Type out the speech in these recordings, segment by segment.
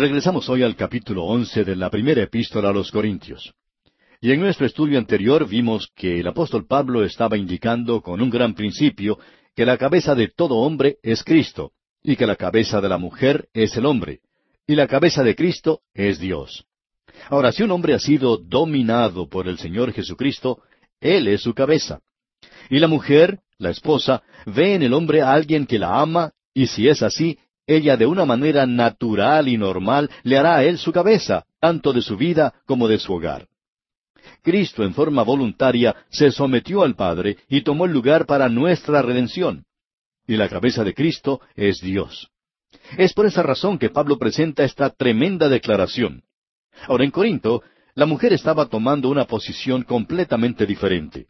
Regresamos hoy al capítulo once de la primera epístola a los Corintios. Y en nuestro estudio anterior vimos que el apóstol Pablo estaba indicando con un gran principio que la cabeza de todo hombre es Cristo, y que la cabeza de la mujer es el hombre, y la cabeza de Cristo es Dios. Ahora, si un hombre ha sido dominado por el Señor Jesucristo, Él es su cabeza. Y la mujer, la esposa, ve en el hombre a alguien que la ama, y si es así, ella de una manera natural y normal le hará a él su cabeza, tanto de su vida como de su hogar. Cristo en forma voluntaria se sometió al Padre y tomó el lugar para nuestra redención. Y la cabeza de Cristo es Dios. Es por esa razón que Pablo presenta esta tremenda declaración. Ahora en Corinto, la mujer estaba tomando una posición completamente diferente.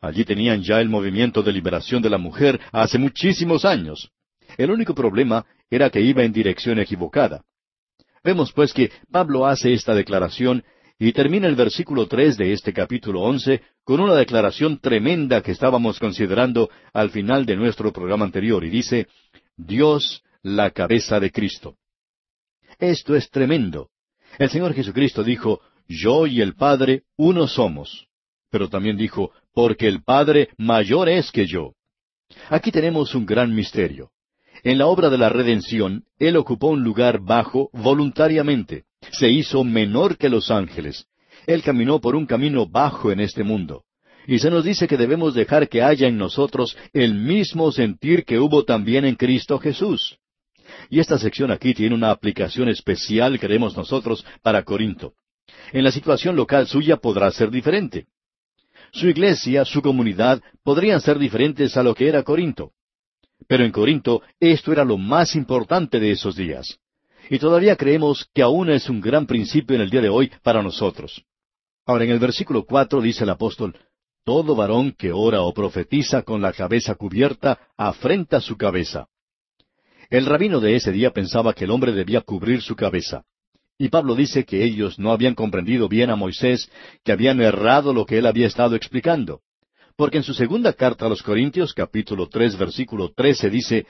Allí tenían ya el movimiento de liberación de la mujer hace muchísimos años. El único problema era que iba en dirección equivocada. Vemos pues que Pablo hace esta declaración y termina el versículo tres de este capítulo once con una declaración tremenda que estábamos considerando al final de nuestro programa anterior, y dice, Dios la cabeza de Cristo. Esto es tremendo. El Señor Jesucristo dijo, Yo y el Padre uno somos. Pero también dijo, Porque el Padre mayor es que yo. Aquí tenemos un gran misterio. En la obra de la redención, Él ocupó un lugar bajo voluntariamente. Se hizo menor que los ángeles. Él caminó por un camino bajo en este mundo. Y se nos dice que debemos dejar que haya en nosotros el mismo sentir que hubo también en Cristo Jesús. Y esta sección aquí tiene una aplicación especial, creemos nosotros, para Corinto. En la situación local suya podrá ser diferente. Su iglesia, su comunidad, podrían ser diferentes a lo que era Corinto. Pero en Corinto esto era lo más importante de esos días. Y todavía creemos que aún es un gran principio en el día de hoy para nosotros. Ahora en el versículo cuatro dice el apóstol, Todo varón que ora o profetiza con la cabeza cubierta afrenta su cabeza. El rabino de ese día pensaba que el hombre debía cubrir su cabeza. Y Pablo dice que ellos no habían comprendido bien a Moisés, que habían errado lo que él había estado explicando. Porque en su segunda carta a los Corintios, capítulo tres, versículo trece, dice,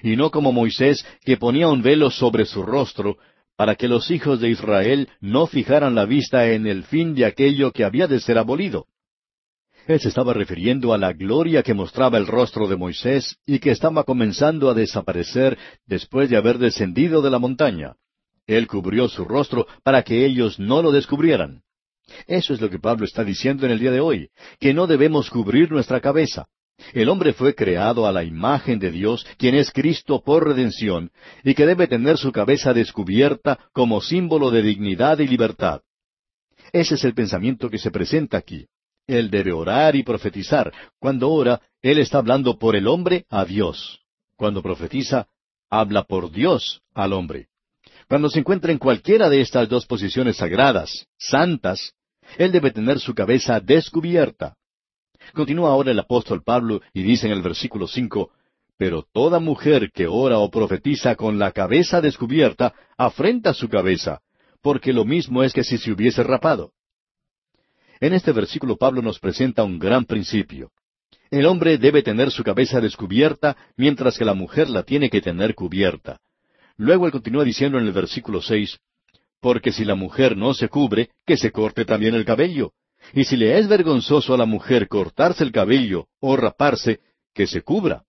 Y no como Moisés, que ponía un velo sobre su rostro, para que los hijos de Israel no fijaran la vista en el fin de aquello que había de ser abolido. Él se estaba refiriendo a la gloria que mostraba el rostro de Moisés y que estaba comenzando a desaparecer después de haber descendido de la montaña. Él cubrió su rostro para que ellos no lo descubrieran. Eso es lo que Pablo está diciendo en el día de hoy, que no debemos cubrir nuestra cabeza. El hombre fue creado a la imagen de Dios, quien es Cristo por redención, y que debe tener su cabeza descubierta como símbolo de dignidad y libertad. Ese es el pensamiento que se presenta aquí. Él debe orar y profetizar. Cuando ora, él está hablando por el hombre a Dios. Cuando profetiza, habla por Dios al hombre. Cuando se encuentra en cualquiera de estas dos posiciones sagradas, santas, él debe tener su cabeza descubierta. Continúa ahora el apóstol Pablo y dice en el versículo cinco, Pero toda mujer que ora o profetiza con la cabeza descubierta, afrenta su cabeza, porque lo mismo es que si se hubiese rapado. En este versículo Pablo nos presenta un gran principio. El hombre debe tener su cabeza descubierta, mientras que la mujer la tiene que tener cubierta. Luego él continúa diciendo en el versículo seis, Porque si la mujer no se cubre, que se corte también el cabello. Y si le es vergonzoso a la mujer cortarse el cabello o raparse, que se cubra.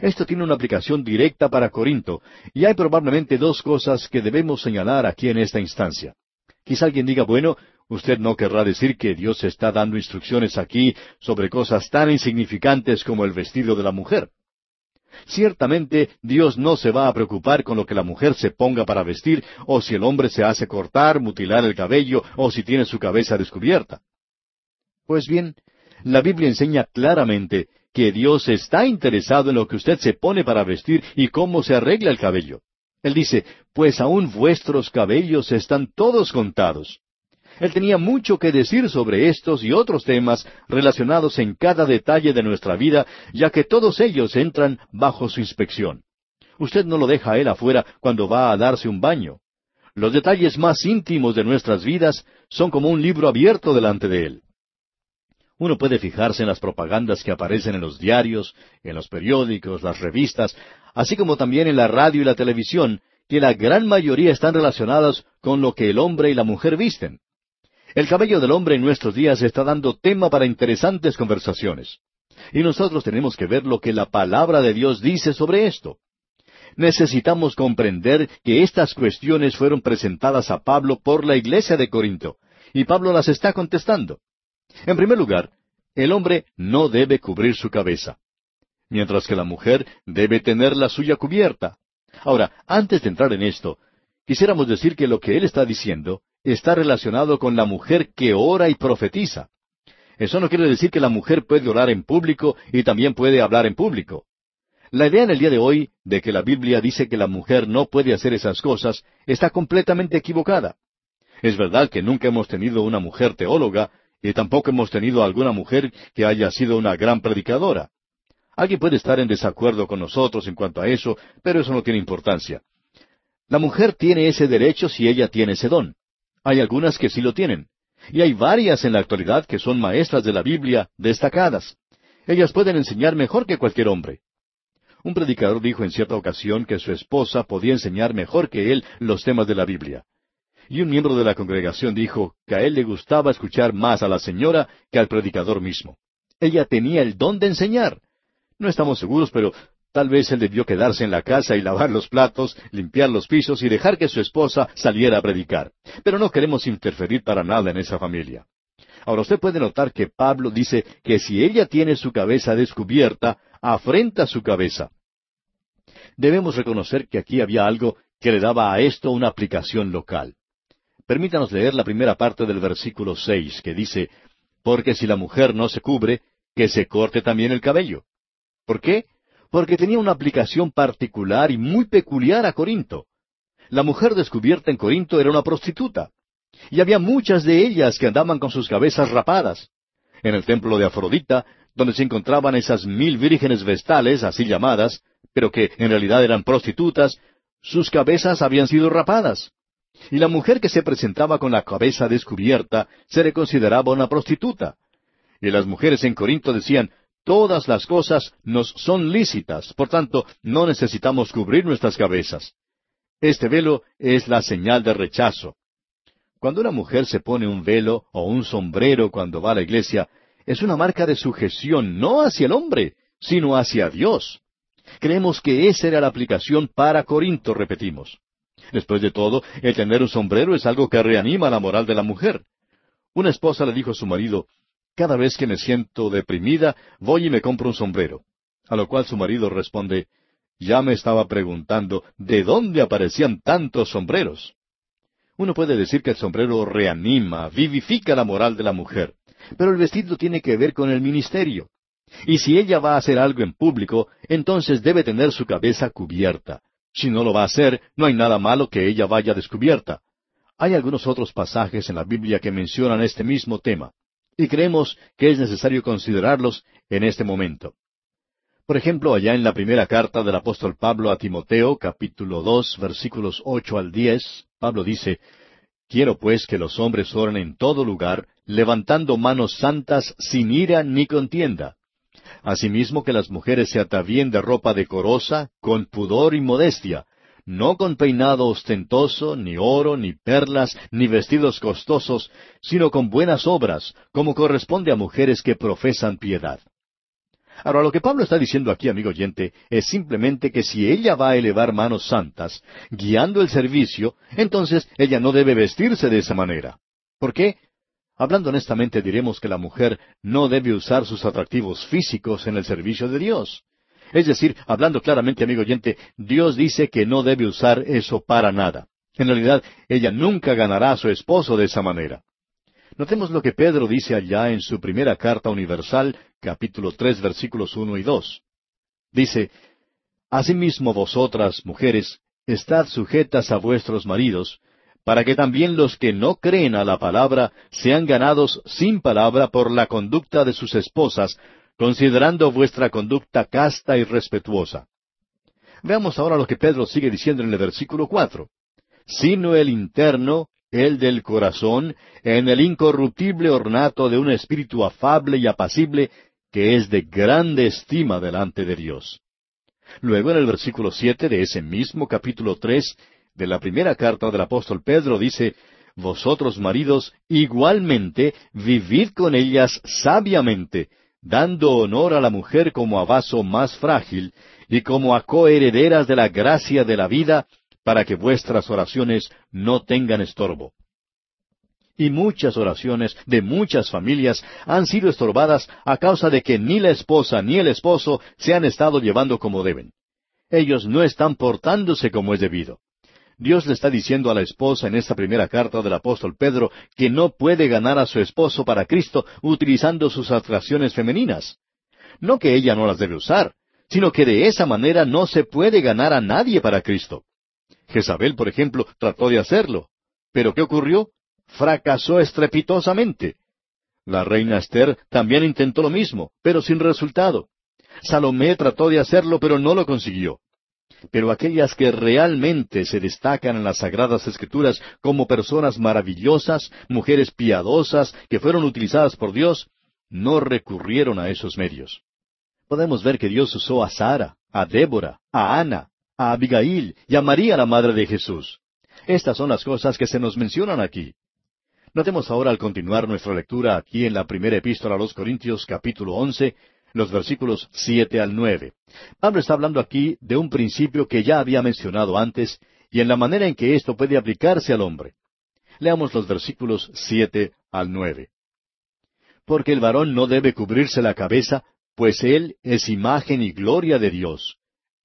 Esto tiene una aplicación directa para Corinto, y hay probablemente dos cosas que debemos señalar aquí en esta instancia. Quizá alguien diga, bueno, usted no querrá decir que Dios está dando instrucciones aquí sobre cosas tan insignificantes como el vestido de la mujer. Ciertamente Dios no se va a preocupar con lo que la mujer se ponga para vestir, o si el hombre se hace cortar, mutilar el cabello, o si tiene su cabeza descubierta. Pues bien, la Biblia enseña claramente que Dios está interesado en lo que usted se pone para vestir y cómo se arregla el cabello. Él dice, pues aún vuestros cabellos están todos contados. Él tenía mucho que decir sobre estos y otros temas relacionados en cada detalle de nuestra vida, ya que todos ellos entran bajo su inspección. Usted no lo deja a él afuera cuando va a darse un baño. Los detalles más íntimos de nuestras vidas son como un libro abierto delante de él. Uno puede fijarse en las propagandas que aparecen en los diarios, en los periódicos, las revistas, así como también en la radio y la televisión, que la gran mayoría están relacionadas con lo que el hombre y la mujer visten. El cabello del hombre en nuestros días está dando tema para interesantes conversaciones. Y nosotros tenemos que ver lo que la palabra de Dios dice sobre esto. Necesitamos comprender que estas cuestiones fueron presentadas a Pablo por la iglesia de Corinto, y Pablo las está contestando. En primer lugar, el hombre no debe cubrir su cabeza, mientras que la mujer debe tener la suya cubierta. Ahora, antes de entrar en esto, quisiéramos decir que lo que él está diciendo está relacionado con la mujer que ora y profetiza. Eso no quiere decir que la mujer puede orar en público y también puede hablar en público. La idea en el día de hoy de que la Biblia dice que la mujer no puede hacer esas cosas está completamente equivocada. Es verdad que nunca hemos tenido una mujer teóloga y tampoco hemos tenido alguna mujer que haya sido una gran predicadora. Alguien puede estar en desacuerdo con nosotros en cuanto a eso, pero eso no tiene importancia. La mujer tiene ese derecho si ella tiene ese don. Hay algunas que sí lo tienen. Y hay varias en la actualidad que son maestras de la Biblia destacadas. Ellas pueden enseñar mejor que cualquier hombre. Un predicador dijo en cierta ocasión que su esposa podía enseñar mejor que él los temas de la Biblia. Y un miembro de la congregación dijo que a él le gustaba escuchar más a la señora que al predicador mismo. Ella tenía el don de enseñar. No estamos seguros, pero tal vez él debió quedarse en la casa y lavar los platos, limpiar los pisos y dejar que su esposa saliera a predicar. Pero no queremos interferir para nada en esa familia. Ahora usted puede notar que Pablo dice que si ella tiene su cabeza descubierta, afrenta su cabeza. Debemos reconocer que aquí había algo que le daba a esto una aplicación local. Permítanos leer la primera parte del versículo seis, que dice, Porque si la mujer no se cubre, que se corte también el cabello. ¿Por qué? Porque tenía una aplicación particular y muy peculiar a Corinto. La mujer descubierta en Corinto era una prostituta. Y había muchas de ellas que andaban con sus cabezas rapadas. En el templo de Afrodita, donde se encontraban esas mil vírgenes vestales, así llamadas, pero que en realidad eran prostitutas, sus cabezas habían sido rapadas. Y la mujer que se presentaba con la cabeza descubierta se le consideraba una prostituta. Y las mujeres en Corinto decían, todas las cosas nos son lícitas, por tanto, no necesitamos cubrir nuestras cabezas. Este velo es la señal de rechazo. Cuando una mujer se pone un velo o un sombrero cuando va a la iglesia, es una marca de sujeción no hacia el hombre, sino hacia Dios. Creemos que esa era la aplicación para Corinto, repetimos. Después de todo, el tener un sombrero es algo que reanima la moral de la mujer. Una esposa le dijo a su marido, Cada vez que me siento deprimida, voy y me compro un sombrero. A lo cual su marido responde, Ya me estaba preguntando, ¿de dónde aparecían tantos sombreros? Uno puede decir que el sombrero reanima, vivifica la moral de la mujer, pero el vestido tiene que ver con el ministerio. Y si ella va a hacer algo en público, entonces debe tener su cabeza cubierta. Si no lo va a hacer, no hay nada malo que ella vaya descubierta. Hay algunos otros pasajes en la Biblia que mencionan este mismo tema, y creemos que es necesario considerarlos en este momento. Por ejemplo, allá en la primera carta del apóstol Pablo a Timoteo, capítulo dos, versículos ocho al diez, Pablo dice, Quiero pues que los hombres oren en todo lugar, levantando manos santas sin ira ni contienda Asimismo que las mujeres se atavíen de ropa decorosa, con pudor y modestia, no con peinado ostentoso, ni oro, ni perlas, ni vestidos costosos, sino con buenas obras, como corresponde a mujeres que profesan piedad. Ahora, lo que Pablo está diciendo aquí, amigo oyente, es simplemente que si ella va a elevar manos santas, guiando el servicio, entonces ella no debe vestirse de esa manera. ¿Por qué? Hablando honestamente, diremos que la mujer no debe usar sus atractivos físicos en el servicio de Dios. Es decir, hablando claramente, amigo oyente, Dios dice que no debe usar eso para nada. En realidad, ella nunca ganará a su esposo de esa manera. Notemos lo que Pedro dice allá en su primera carta universal, capítulo tres, versículos uno y dos. Dice, Asimismo vosotras, mujeres, estad sujetas a vuestros maridos, para que también los que no creen a la palabra sean ganados sin palabra por la conducta de sus esposas, considerando vuestra conducta casta y respetuosa. Veamos ahora lo que Pedro sigue diciendo en el versículo cuatro. Sino el interno, el del corazón, en el incorruptible ornato de un espíritu afable y apacible, que es de grande estima delante de Dios. Luego en el versículo siete de ese mismo capítulo tres, de la primera carta del apóstol Pedro dice, Vosotros maridos igualmente vivid con ellas sabiamente, dando honor a la mujer como a vaso más frágil y como a coherederas de la gracia de la vida, para que vuestras oraciones no tengan estorbo. Y muchas oraciones de muchas familias han sido estorbadas a causa de que ni la esposa ni el esposo se han estado llevando como deben. Ellos no están portándose como es debido. Dios le está diciendo a la esposa en esta primera carta del apóstol Pedro que no puede ganar a su esposo para Cristo utilizando sus atracciones femeninas. No que ella no las debe usar, sino que de esa manera no se puede ganar a nadie para Cristo. Jezabel, por ejemplo, trató de hacerlo. Pero ¿qué ocurrió? Fracasó estrepitosamente. La reina Esther también intentó lo mismo, pero sin resultado. Salomé trató de hacerlo, pero no lo consiguió. Pero aquellas que realmente se destacan en las Sagradas Escrituras como personas maravillosas, mujeres piadosas, que fueron utilizadas por Dios, no recurrieron a esos medios. Podemos ver que Dios usó a Sara, a Débora, a Ana, a Abigail y a María la madre de Jesús. Estas son las cosas que se nos mencionan aquí. Notemos ahora al continuar nuestra lectura aquí en la primera epístola a los Corintios capítulo once, los versículos siete al nueve. Pablo está hablando aquí de un principio que ya había mencionado antes y en la manera en que esto puede aplicarse al hombre. Leamos los versículos siete al nueve. Porque el varón no debe cubrirse la cabeza, pues él es imagen y gloria de Dios.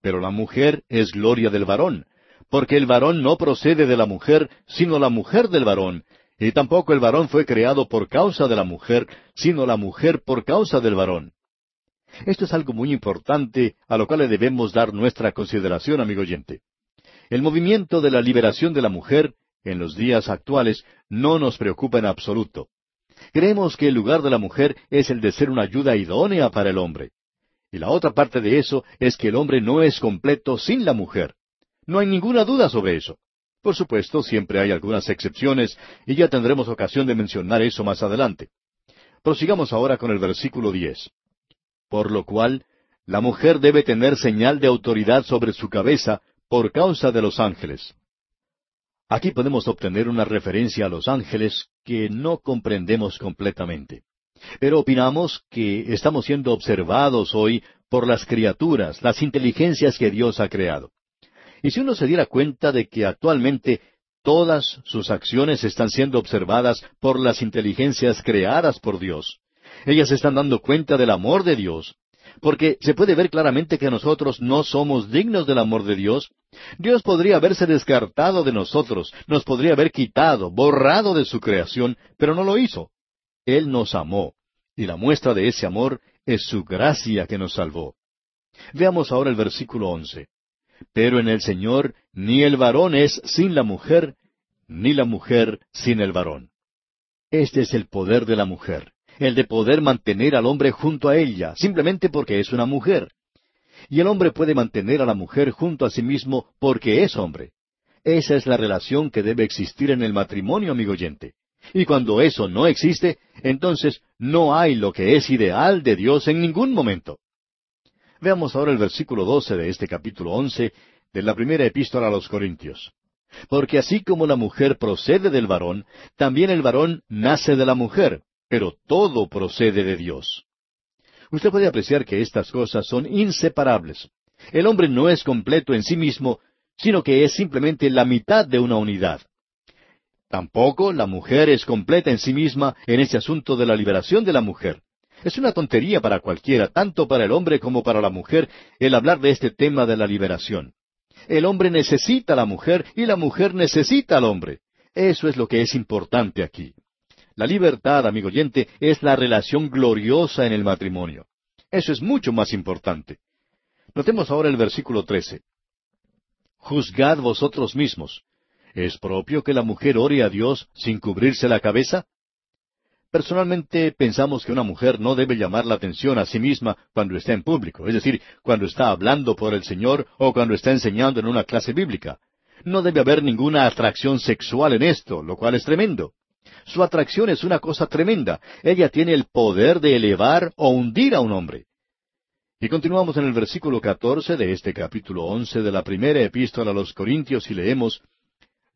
Pero la mujer es gloria del varón, porque el varón no procede de la mujer, sino la mujer del varón, y tampoco el varón fue creado por causa de la mujer, sino la mujer por causa del varón. Esto es algo muy importante a lo cual le debemos dar nuestra consideración, amigo oyente. El movimiento de la liberación de la mujer, en los días actuales, no nos preocupa en absoluto. Creemos que el lugar de la mujer es el de ser una ayuda idónea para el hombre. Y la otra parte de eso es que el hombre no es completo sin la mujer. No hay ninguna duda sobre eso. Por supuesto, siempre hay algunas excepciones, y ya tendremos ocasión de mencionar eso más adelante. Prosigamos ahora con el versículo diez. Por lo cual, la mujer debe tener señal de autoridad sobre su cabeza por causa de los ángeles. Aquí podemos obtener una referencia a los ángeles que no comprendemos completamente. Pero opinamos que estamos siendo observados hoy por las criaturas, las inteligencias que Dios ha creado. Y si uno se diera cuenta de que actualmente todas sus acciones están siendo observadas por las inteligencias creadas por Dios, ellas están dando cuenta del amor de Dios, porque se puede ver claramente que nosotros no somos dignos del amor de Dios, Dios podría haberse descartado de nosotros, nos podría haber quitado, borrado de su creación, pero no lo hizo. Él nos amó, y la muestra de ese amor es su gracia que nos salvó. Veamos ahora el versículo once. Pero en el Señor ni el varón es sin la mujer, ni la mujer sin el varón. Este es el poder de la mujer el de poder mantener al hombre junto a ella, simplemente porque es una mujer. Y el hombre puede mantener a la mujer junto a sí mismo porque es hombre. Esa es la relación que debe existir en el matrimonio, amigo oyente. Y cuando eso no existe, entonces no hay lo que es ideal de Dios en ningún momento. Veamos ahora el versículo doce de este capítulo once de la primera epístola a los Corintios. Porque así como la mujer procede del varón, también el varón nace de la mujer, pero todo procede de Dios. Usted puede apreciar que estas cosas son inseparables. El hombre no es completo en sí mismo, sino que es simplemente la mitad de una unidad. Tampoco la mujer es completa en sí misma en ese asunto de la liberación de la mujer. Es una tontería para cualquiera, tanto para el hombre como para la mujer, el hablar de este tema de la liberación. El hombre necesita a la mujer y la mujer necesita al hombre. Eso es lo que es importante aquí. La libertad, amigo oyente, es la relación gloriosa en el matrimonio. Eso es mucho más importante. Notemos ahora el versículo 13. Juzgad vosotros mismos. ¿Es propio que la mujer ore a Dios sin cubrirse la cabeza? Personalmente pensamos que una mujer no debe llamar la atención a sí misma cuando está en público, es decir, cuando está hablando por el Señor o cuando está enseñando en una clase bíblica. No debe haber ninguna atracción sexual en esto, lo cual es tremendo. Su atracción es una cosa tremenda. Ella tiene el poder de elevar o hundir a un hombre. Y continuamos en el versículo catorce de este capítulo once de la primera epístola a los Corintios y leemos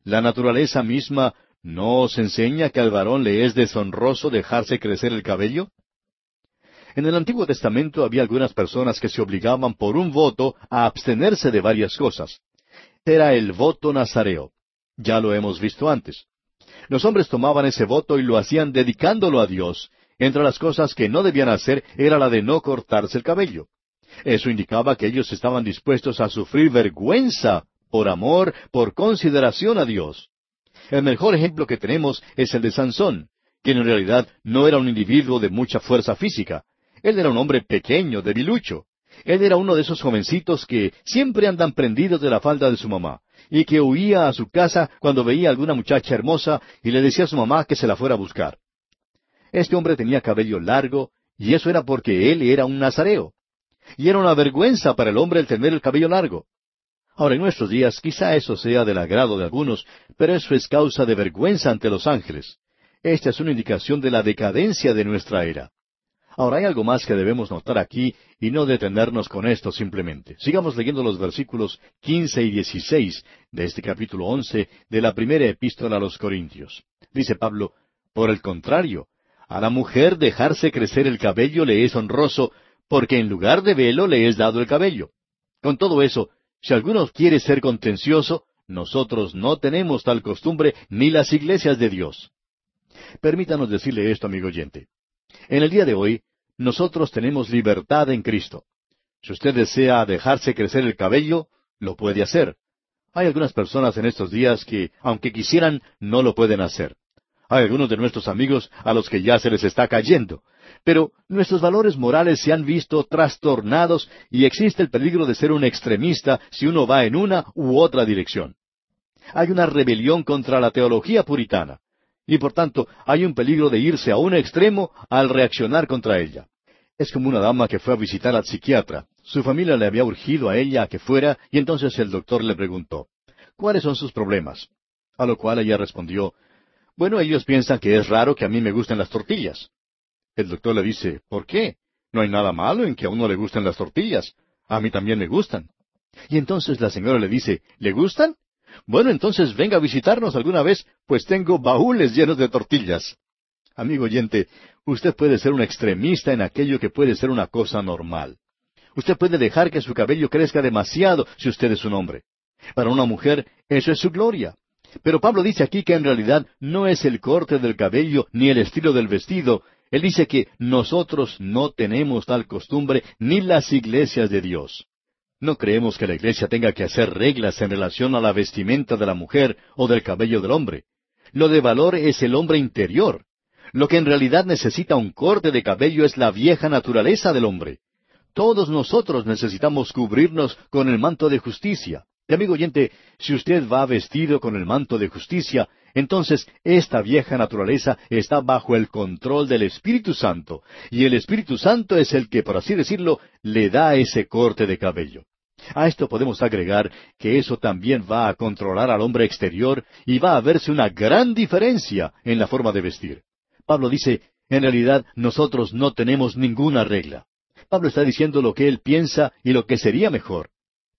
La naturaleza misma no os enseña que al varón le es deshonroso dejarse crecer el cabello. En el Antiguo Testamento había algunas personas que se obligaban por un voto a abstenerse de varias cosas. Era el voto nazareo. Ya lo hemos visto antes. Los hombres tomaban ese voto y lo hacían dedicándolo a Dios. Entre las cosas que no debían hacer era la de no cortarse el cabello. Eso indicaba que ellos estaban dispuestos a sufrir vergüenza por amor, por consideración a Dios. El mejor ejemplo que tenemos es el de Sansón, quien en realidad no era un individuo de mucha fuerza física. Él era un hombre pequeño, debilucho. Él era uno de esos jovencitos que siempre andan prendidos de la falda de su mamá, y que huía a su casa cuando veía alguna muchacha hermosa y le decía a su mamá que se la fuera a buscar. Este hombre tenía cabello largo, y eso era porque él era un nazareo. Y era una vergüenza para el hombre el tener el cabello largo. Ahora, en nuestros días quizá eso sea del agrado de algunos, pero eso es causa de vergüenza ante los ángeles. Esta es una indicación de la decadencia de nuestra era. Ahora hay algo más que debemos notar aquí y no detenernos con esto simplemente. Sigamos leyendo los versículos quince y dieciséis de este capítulo once de la primera epístola a los Corintios. Dice Pablo, por el contrario, a la mujer dejarse crecer el cabello le es honroso, porque en lugar de velo le es dado el cabello. Con todo eso, si alguno quiere ser contencioso, nosotros no tenemos tal costumbre ni las iglesias de Dios. Permítanos decirle esto, amigo oyente. En el día de hoy, nosotros tenemos libertad en Cristo. Si usted desea dejarse crecer el cabello, lo puede hacer. Hay algunas personas en estos días que, aunque quisieran, no lo pueden hacer. Hay algunos de nuestros amigos a los que ya se les está cayendo. Pero nuestros valores morales se han visto trastornados y existe el peligro de ser un extremista si uno va en una u otra dirección. Hay una rebelión contra la teología puritana y por tanto hay un peligro de irse a un extremo al reaccionar contra ella. Es como una dama que fue a visitar al psiquiatra. Su familia le había urgido a ella a que fuera y entonces el doctor le preguntó, ¿cuáles son sus problemas? A lo cual ella respondió, bueno, ellos piensan que es raro que a mí me gusten las tortillas. El doctor le dice, ¿por qué? No hay nada malo en que a uno le gusten las tortillas. A mí también me gustan. Y entonces la señora le dice, ¿le gustan? Bueno, entonces venga a visitarnos alguna vez, pues tengo baúles llenos de tortillas. Amigo oyente, usted puede ser un extremista en aquello que puede ser una cosa normal. Usted puede dejar que su cabello crezca demasiado si usted es un hombre. Para una mujer, eso es su gloria. Pero Pablo dice aquí que en realidad no es el corte del cabello ni el estilo del vestido. Él dice que nosotros no tenemos tal costumbre ni las iglesias de Dios. No creemos que la iglesia tenga que hacer reglas en relación a la vestimenta de la mujer o del cabello del hombre. Lo de valor es el hombre interior. Lo que en realidad necesita un corte de cabello es la vieja naturaleza del hombre. Todos nosotros necesitamos cubrirnos con el manto de justicia. Y amigo oyente, si usted va vestido con el manto de justicia, entonces esta vieja naturaleza está bajo el control del Espíritu Santo, y el Espíritu Santo es el que, por así decirlo, le da ese corte de cabello. A esto podemos agregar que eso también va a controlar al hombre exterior y va a verse una gran diferencia en la forma de vestir. Pablo dice, en realidad nosotros no tenemos ninguna regla. Pablo está diciendo lo que él piensa y lo que sería mejor.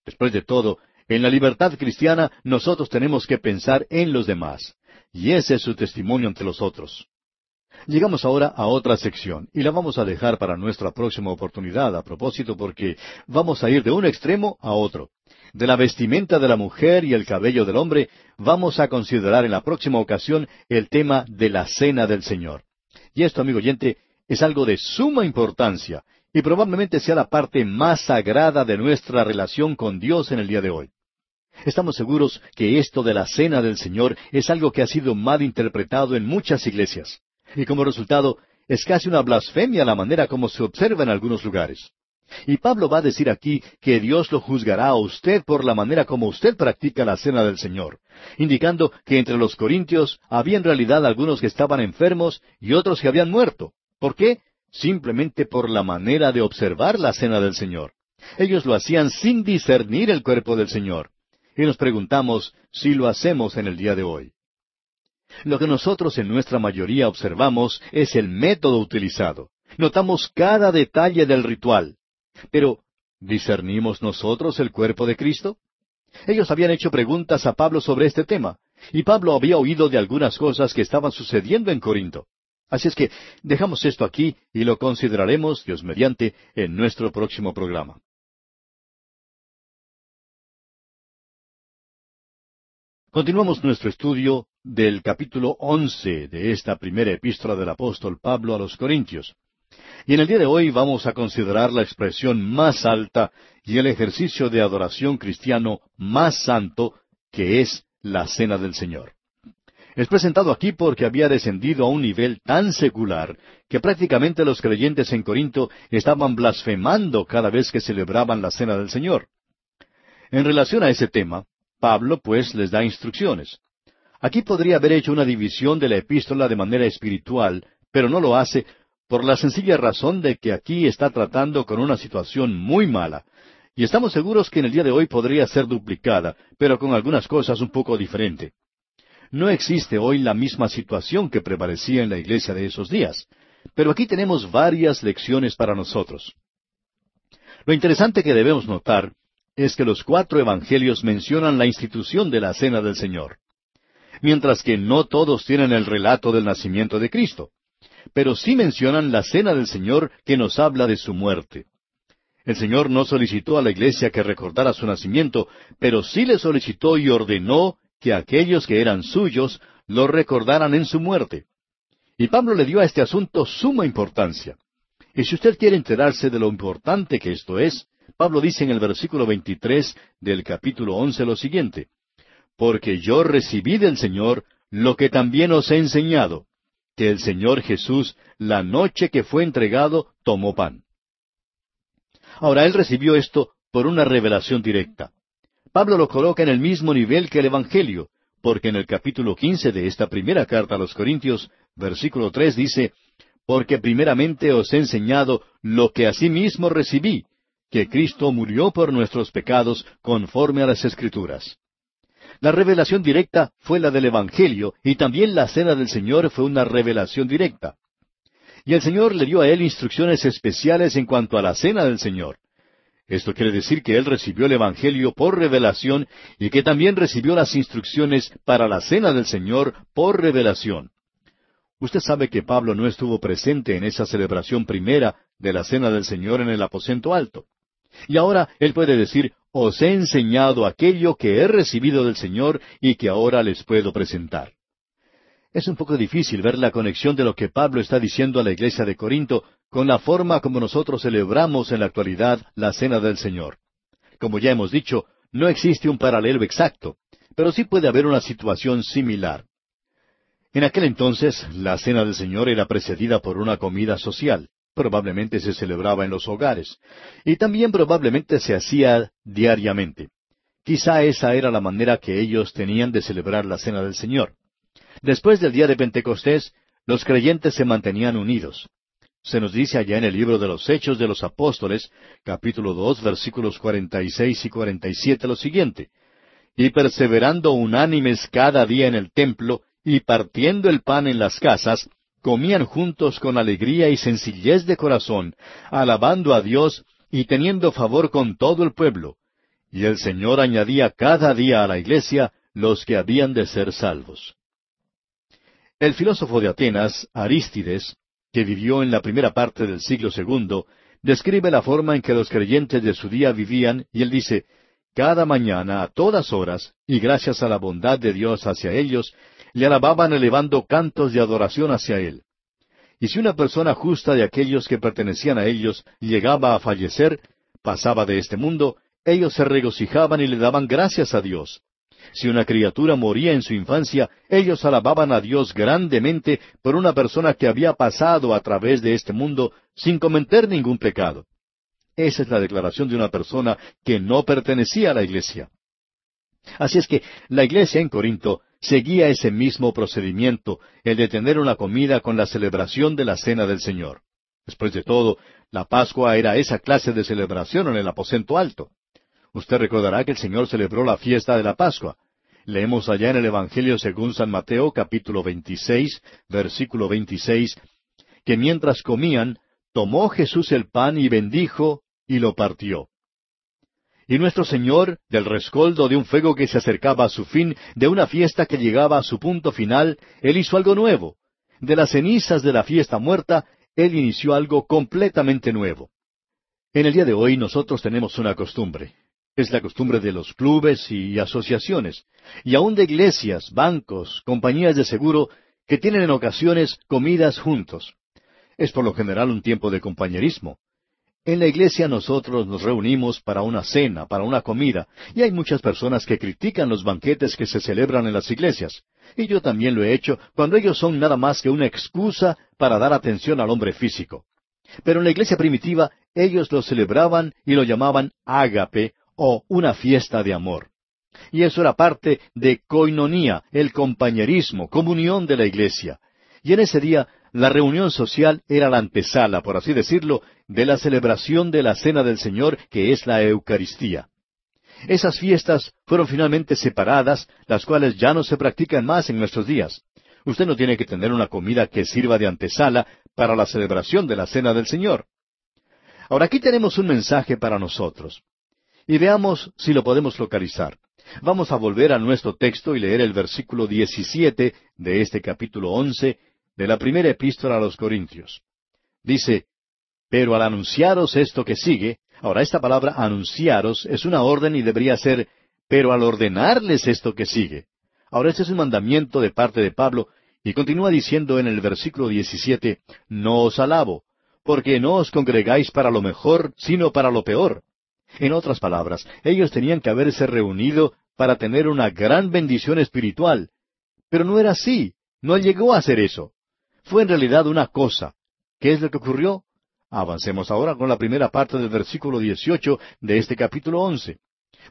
Después de todo, en la libertad cristiana nosotros tenemos que pensar en los demás. Y ese es su testimonio ante los otros. Llegamos ahora a otra sección y la vamos a dejar para nuestra próxima oportunidad a propósito porque vamos a ir de un extremo a otro. De la vestimenta de la mujer y el cabello del hombre vamos a considerar en la próxima ocasión el tema de la cena del Señor. Y esto, amigo oyente, es algo de suma importancia y probablemente sea la parte más sagrada de nuestra relación con Dios en el día de hoy. Estamos seguros que esto de la cena del Señor es algo que ha sido mal interpretado en muchas iglesias. Y como resultado, es casi una blasfemia la manera como se observa en algunos lugares. Y Pablo va a decir aquí que Dios lo juzgará a usted por la manera como usted practica la cena del Señor, indicando que entre los corintios había en realidad algunos que estaban enfermos y otros que habían muerto. ¿Por qué? Simplemente por la manera de observar la cena del Señor. Ellos lo hacían sin discernir el cuerpo del Señor. Y nos preguntamos si lo hacemos en el día de hoy. Lo que nosotros en nuestra mayoría observamos es el método utilizado. Notamos cada detalle del ritual. Pero, ¿discernimos nosotros el cuerpo de Cristo? Ellos habían hecho preguntas a Pablo sobre este tema, Y Pablo había oído de algunas cosas que estaban sucediendo en Corinto. Así es que dejamos esto aquí y lo consideraremos, Dios mediante, en nuestro próximo programa. Continuamos nuestro estudio del capítulo once de esta primera epístola del apóstol Pablo a los Corintios. Y en el día de hoy vamos a considerar la expresión más alta y el ejercicio de adoración cristiano más santo, que es la cena del Señor. Es presentado aquí porque había descendido a un nivel tan secular que prácticamente los creyentes en Corinto estaban blasfemando cada vez que celebraban la cena del Señor. En relación a ese tema, Pablo pues les da instrucciones. Aquí podría haber hecho una división de la epístola de manera espiritual, pero no lo hace por la sencilla razón de que aquí está tratando con una situación muy mala, y estamos seguros que en el día de hoy podría ser duplicada, pero con algunas cosas un poco diferente. No existe hoy la misma situación que prevalecía en la iglesia de esos días, pero aquí tenemos varias lecciones para nosotros. Lo interesante que debemos notar es que los cuatro evangelios mencionan la institución de la cena del Señor, mientras que no todos tienen el relato del nacimiento de Cristo, pero sí mencionan la cena del Señor que nos habla de su muerte. El Señor no solicitó a la iglesia que recordara su nacimiento, pero sí le solicitó y ordenó que aquellos que eran suyos lo recordaran en su muerte. Y Pablo le dio a este asunto suma importancia. Y si usted quiere enterarse de lo importante que esto es, Pablo dice en el versículo 23 del capítulo 11 lo siguiente, Porque yo recibí del Señor lo que también os he enseñado, que el Señor Jesús, la noche que fue entregado, tomó pan. Ahora, él recibió esto por una revelación directa. Pablo lo coloca en el mismo nivel que el Evangelio, porque en el capítulo quince de esta primera carta a los Corintios, versículo tres dice, Porque primeramente os he enseñado lo que asimismo recibí, que Cristo murió por nuestros pecados conforme a las Escrituras. La revelación directa fue la del Evangelio y también la cena del Señor fue una revelación directa. Y el Señor le dio a él instrucciones especiales en cuanto a la cena del Señor. Esto quiere decir que él recibió el Evangelio por revelación y que también recibió las instrucciones para la cena del Señor por revelación. Usted sabe que Pablo no estuvo presente en esa celebración primera de la cena del Señor en el aposento alto. Y ahora él puede decir, os he enseñado aquello que he recibido del Señor y que ahora les puedo presentar. Es un poco difícil ver la conexión de lo que Pablo está diciendo a la iglesia de Corinto con la forma como nosotros celebramos en la actualidad la Cena del Señor. Como ya hemos dicho, no existe un paralelo exacto, pero sí puede haber una situación similar. En aquel entonces, la Cena del Señor era precedida por una comida social. Probablemente se celebraba en los hogares. Y también probablemente se hacía diariamente. Quizá esa era la manera que ellos tenían de celebrar la Cena del Señor. Después del día de Pentecostés, los creyentes se mantenían unidos. Se nos dice allá en el libro de los Hechos de los Apóstoles, capítulo dos, versículos cuarenta y seis y cuarenta y siete, lo siguiente. Y perseverando unánimes cada día en el templo, y partiendo el pan en las casas, comían juntos con alegría y sencillez de corazón, alabando a Dios y teniendo favor con todo el pueblo. Y el Señor añadía cada día a la iglesia los que habían de ser salvos. El filósofo de Atenas, Arístides, que vivió en la primera parte del siglo segundo, describe la forma en que los creyentes de su día vivían, y él dice, cada mañana, a todas horas, y gracias a la bondad de Dios hacia ellos, le alababan elevando cantos de adoración hacia él. Y si una persona justa de aquellos que pertenecían a ellos llegaba a fallecer, pasaba de este mundo, ellos se regocijaban y le daban gracias a Dios. Si una criatura moría en su infancia, ellos alababan a Dios grandemente por una persona que había pasado a través de este mundo sin cometer ningún pecado. Esa es la declaración de una persona que no pertenecía a la iglesia. Así es que la iglesia en Corinto seguía ese mismo procedimiento, el de tener una comida con la celebración de la cena del Señor. Después de todo, la Pascua era esa clase de celebración en el aposento alto. Usted recordará que el Señor celebró la fiesta de la Pascua. Leemos allá en el Evangelio según San Mateo capítulo 26, versículo 26, que mientras comían, tomó Jesús el pan y bendijo y lo partió. Y nuestro Señor, del rescoldo de un fuego que se acercaba a su fin, de una fiesta que llegaba a su punto final, Él hizo algo nuevo. De las cenizas de la fiesta muerta, Él inició algo completamente nuevo. En el día de hoy nosotros tenemos una costumbre. Es la costumbre de los clubes y asociaciones, y aun de iglesias, bancos, compañías de seguro, que tienen en ocasiones comidas juntos. Es por lo general un tiempo de compañerismo. En la iglesia nosotros nos reunimos para una cena, para una comida, y hay muchas personas que critican los banquetes que se celebran en las iglesias. Y yo también lo he hecho cuando ellos son nada más que una excusa para dar atención al hombre físico. Pero en la iglesia primitiva ellos lo celebraban y lo llamaban ágape o una fiesta de amor. Y eso era parte de coinonía, el compañerismo, comunión de la iglesia. Y en ese día la reunión social era la antesala, por así decirlo, de la celebración de la Cena del Señor, que es la Eucaristía. Esas fiestas fueron finalmente separadas, las cuales ya no se practican más en nuestros días. Usted no tiene que tener una comida que sirva de antesala para la celebración de la Cena del Señor. Ahora aquí tenemos un mensaje para nosotros. Y veamos si lo podemos localizar. Vamos a volver a nuestro texto y leer el versículo 17 de este capítulo 11 de la primera epístola a los Corintios. Dice, Pero al anunciaros esto que sigue, ahora esta palabra anunciaros es una orden y debería ser, pero al ordenarles esto que sigue. Ahora este es un mandamiento de parte de Pablo, y continúa diciendo en el versículo 17, No os alabo, porque no os congregáis para lo mejor, sino para lo peor. En otras palabras, ellos tenían que haberse reunido para tener una gran bendición espiritual. Pero no era así, no llegó a ser eso. Fue en realidad una cosa. ¿Qué es lo que ocurrió? Avancemos ahora con la primera parte del versículo 18 de este capítulo 11.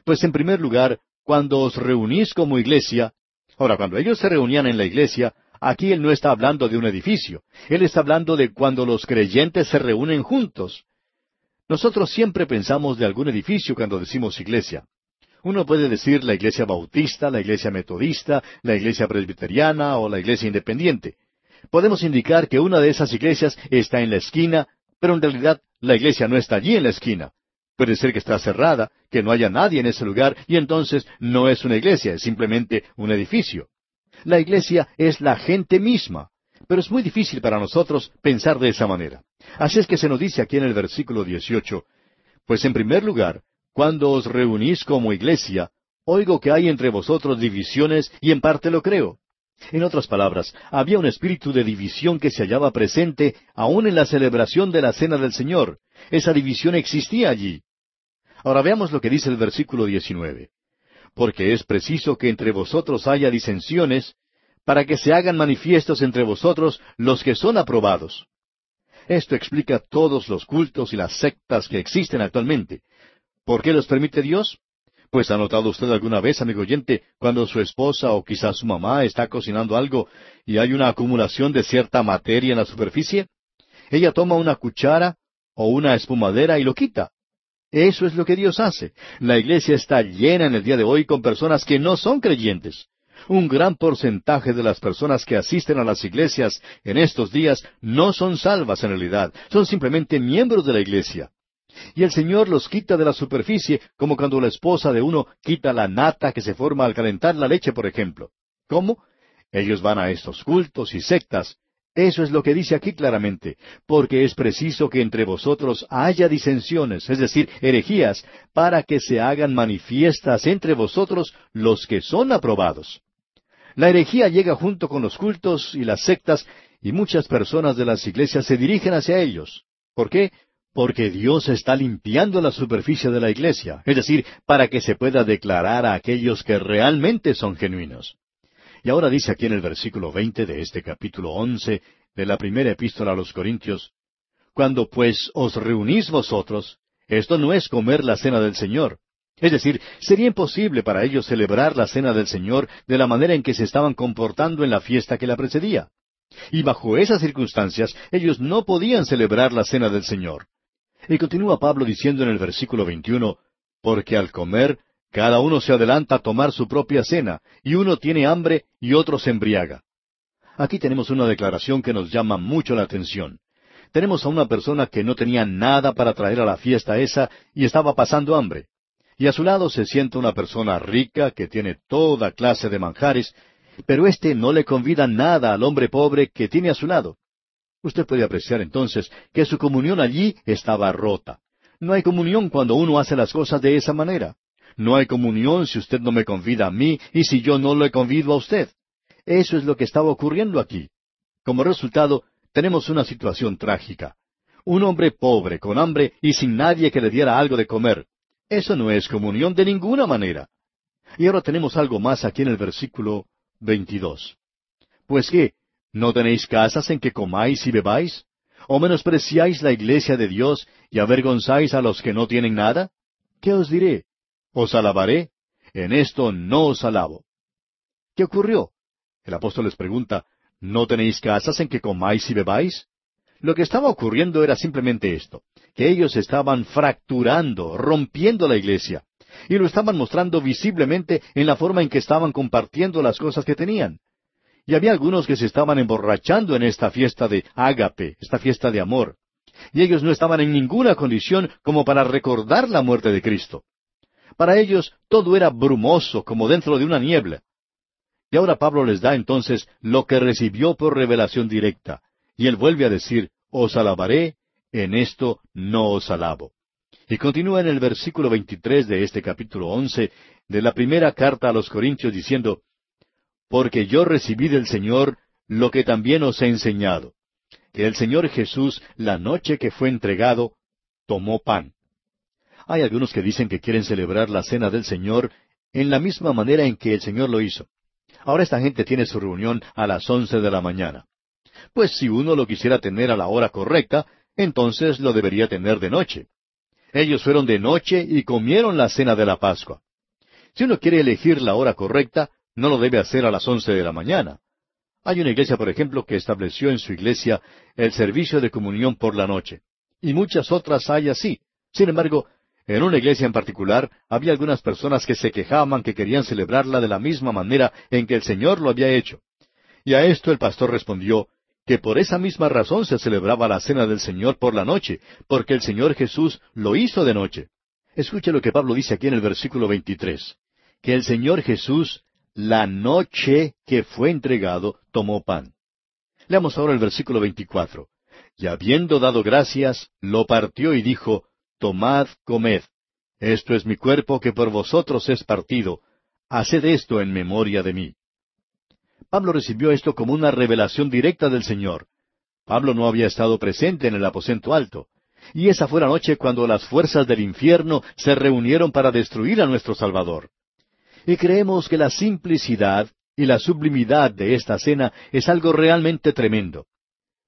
Pues en primer lugar, cuando os reunís como iglesia, ahora cuando ellos se reunían en la iglesia, aquí él no está hablando de un edificio, él está hablando de cuando los creyentes se reúnen juntos. Nosotros siempre pensamos de algún edificio cuando decimos iglesia. Uno puede decir la iglesia bautista, la iglesia metodista, la iglesia presbiteriana o la iglesia independiente. Podemos indicar que una de esas iglesias está en la esquina, pero en realidad la iglesia no está allí en la esquina. Puede ser que está cerrada, que no haya nadie en ese lugar, y entonces no es una iglesia, es simplemente un edificio. La iglesia es la gente misma, pero es muy difícil para nosotros pensar de esa manera. Así es que se nos dice aquí en el versículo 18, Pues en primer lugar, cuando os reunís como iglesia, oigo que hay entre vosotros divisiones y en parte lo creo. En otras palabras, había un espíritu de división que se hallaba presente aún en la celebración de la Cena del Señor. Esa división existía allí. Ahora veamos lo que dice el versículo 19. Porque es preciso que entre vosotros haya disensiones, para que se hagan manifiestos entre vosotros los que son aprobados. Esto explica todos los cultos y las sectas que existen actualmente. ¿Por qué los permite Dios? Pues ha notado usted alguna vez, amigo oyente, cuando su esposa o quizás su mamá está cocinando algo y hay una acumulación de cierta materia en la superficie? Ella toma una cuchara o una espumadera y lo quita. Eso es lo que Dios hace. La iglesia está llena en el día de hoy con personas que no son creyentes. Un gran porcentaje de las personas que asisten a las iglesias en estos días no son salvas en realidad, son simplemente miembros de la iglesia. Y el Señor los quita de la superficie, como cuando la esposa de uno quita la nata que se forma al calentar la leche, por ejemplo. ¿Cómo? Ellos van a estos cultos y sectas. Eso es lo que dice aquí claramente, porque es preciso que entre vosotros haya disensiones, es decir, herejías, para que se hagan manifiestas entre vosotros los que son aprobados. La herejía llega junto con los cultos y las sectas, y muchas personas de las iglesias se dirigen hacia ellos. ¿Por qué? Porque Dios está limpiando la superficie de la iglesia, es decir, para que se pueda declarar a aquellos que realmente son genuinos. Y ahora dice aquí en el versículo veinte de este capítulo once de la primera epístola a los Corintios, Cuando pues os reunís vosotros, esto no es comer la cena del Señor, es decir, sería imposible para ellos celebrar la cena del Señor de la manera en que se estaban comportando en la fiesta que la precedía. Y bajo esas circunstancias ellos no podían celebrar la cena del Señor. Y continúa Pablo diciendo en el versículo 21, porque al comer, cada uno se adelanta a tomar su propia cena, y uno tiene hambre y otro se embriaga. Aquí tenemos una declaración que nos llama mucho la atención. Tenemos a una persona que no tenía nada para traer a la fiesta esa y estaba pasando hambre. y a su lado se sienta una persona rica que tiene toda clase de manjares, pero éste no le convida nada al hombre pobre que tiene a su lado. Usted puede apreciar entonces que su comunión allí estaba rota. No hay comunión cuando uno hace las cosas de esa manera. No hay comunión si usted no me convida a mí y si yo no le convido a usted. Eso es lo que estaba ocurriendo aquí. Como resultado, tenemos una situación trágica. Un hombre pobre, con hambre y sin nadie que le diera algo de comer. Eso no es comunión de ninguna manera. Y ahora tenemos algo más aquí en el versículo 22. Pues qué, ¿no tenéis casas en que comáis y bebáis? ¿O menospreciáis la iglesia de Dios y avergonzáis a los que no tienen nada? ¿Qué os diré? ¿Os alabaré? En esto no os alabo. ¿Qué ocurrió? El apóstol les pregunta, ¿no tenéis casas en que comáis y bebáis? Lo que estaba ocurriendo era simplemente esto, que ellos estaban fracturando, rompiendo la iglesia, y lo estaban mostrando visiblemente en la forma en que estaban compartiendo las cosas que tenían. Y había algunos que se estaban emborrachando en esta fiesta de ágape, esta fiesta de amor. Y ellos no estaban en ninguna condición como para recordar la muerte de Cristo. Para ellos todo era brumoso, como dentro de una niebla. Y ahora Pablo les da entonces lo que recibió por revelación directa. Y él vuelve a decir, os alabaré, en esto no os alabo. Y continúa en el versículo 23 de este capítulo 11 de la primera carta a los Corintios diciendo, Porque yo recibí del Señor lo que también os he enseñado, que el Señor Jesús, la noche que fue entregado, tomó pan. Hay algunos que dicen que quieren celebrar la cena del Señor en la misma manera en que el Señor lo hizo. Ahora esta gente tiene su reunión a las once de la mañana. Pues si uno lo quisiera tener a la hora correcta, entonces lo debería tener de noche. Ellos fueron de noche y comieron la cena de la Pascua. Si uno quiere elegir la hora correcta, no lo debe hacer a las once de la mañana. Hay una iglesia, por ejemplo, que estableció en su iglesia el servicio de comunión por la noche. Y muchas otras hay así. Sin embargo, en una iglesia en particular había algunas personas que se quejaban que querían celebrarla de la misma manera en que el Señor lo había hecho. Y a esto el pastor respondió que por esa misma razón se celebraba la cena del Señor por la noche, porque el Señor Jesús lo hizo de noche. Escuche lo que Pablo dice aquí en el versículo 23, que el Señor Jesús, la noche que fue entregado, tomó pan. Leamos ahora el versículo 24. Y habiendo dado gracias, lo partió y dijo, Tomad, comed. Esto es mi cuerpo que por vosotros es partido. Haced esto en memoria de mí. Pablo recibió esto como una revelación directa del Señor. Pablo no había estado presente en el aposento alto. Y esa fue la noche cuando las fuerzas del infierno se reunieron para destruir a nuestro Salvador. Y creemos que la simplicidad y la sublimidad de esta cena es algo realmente tremendo.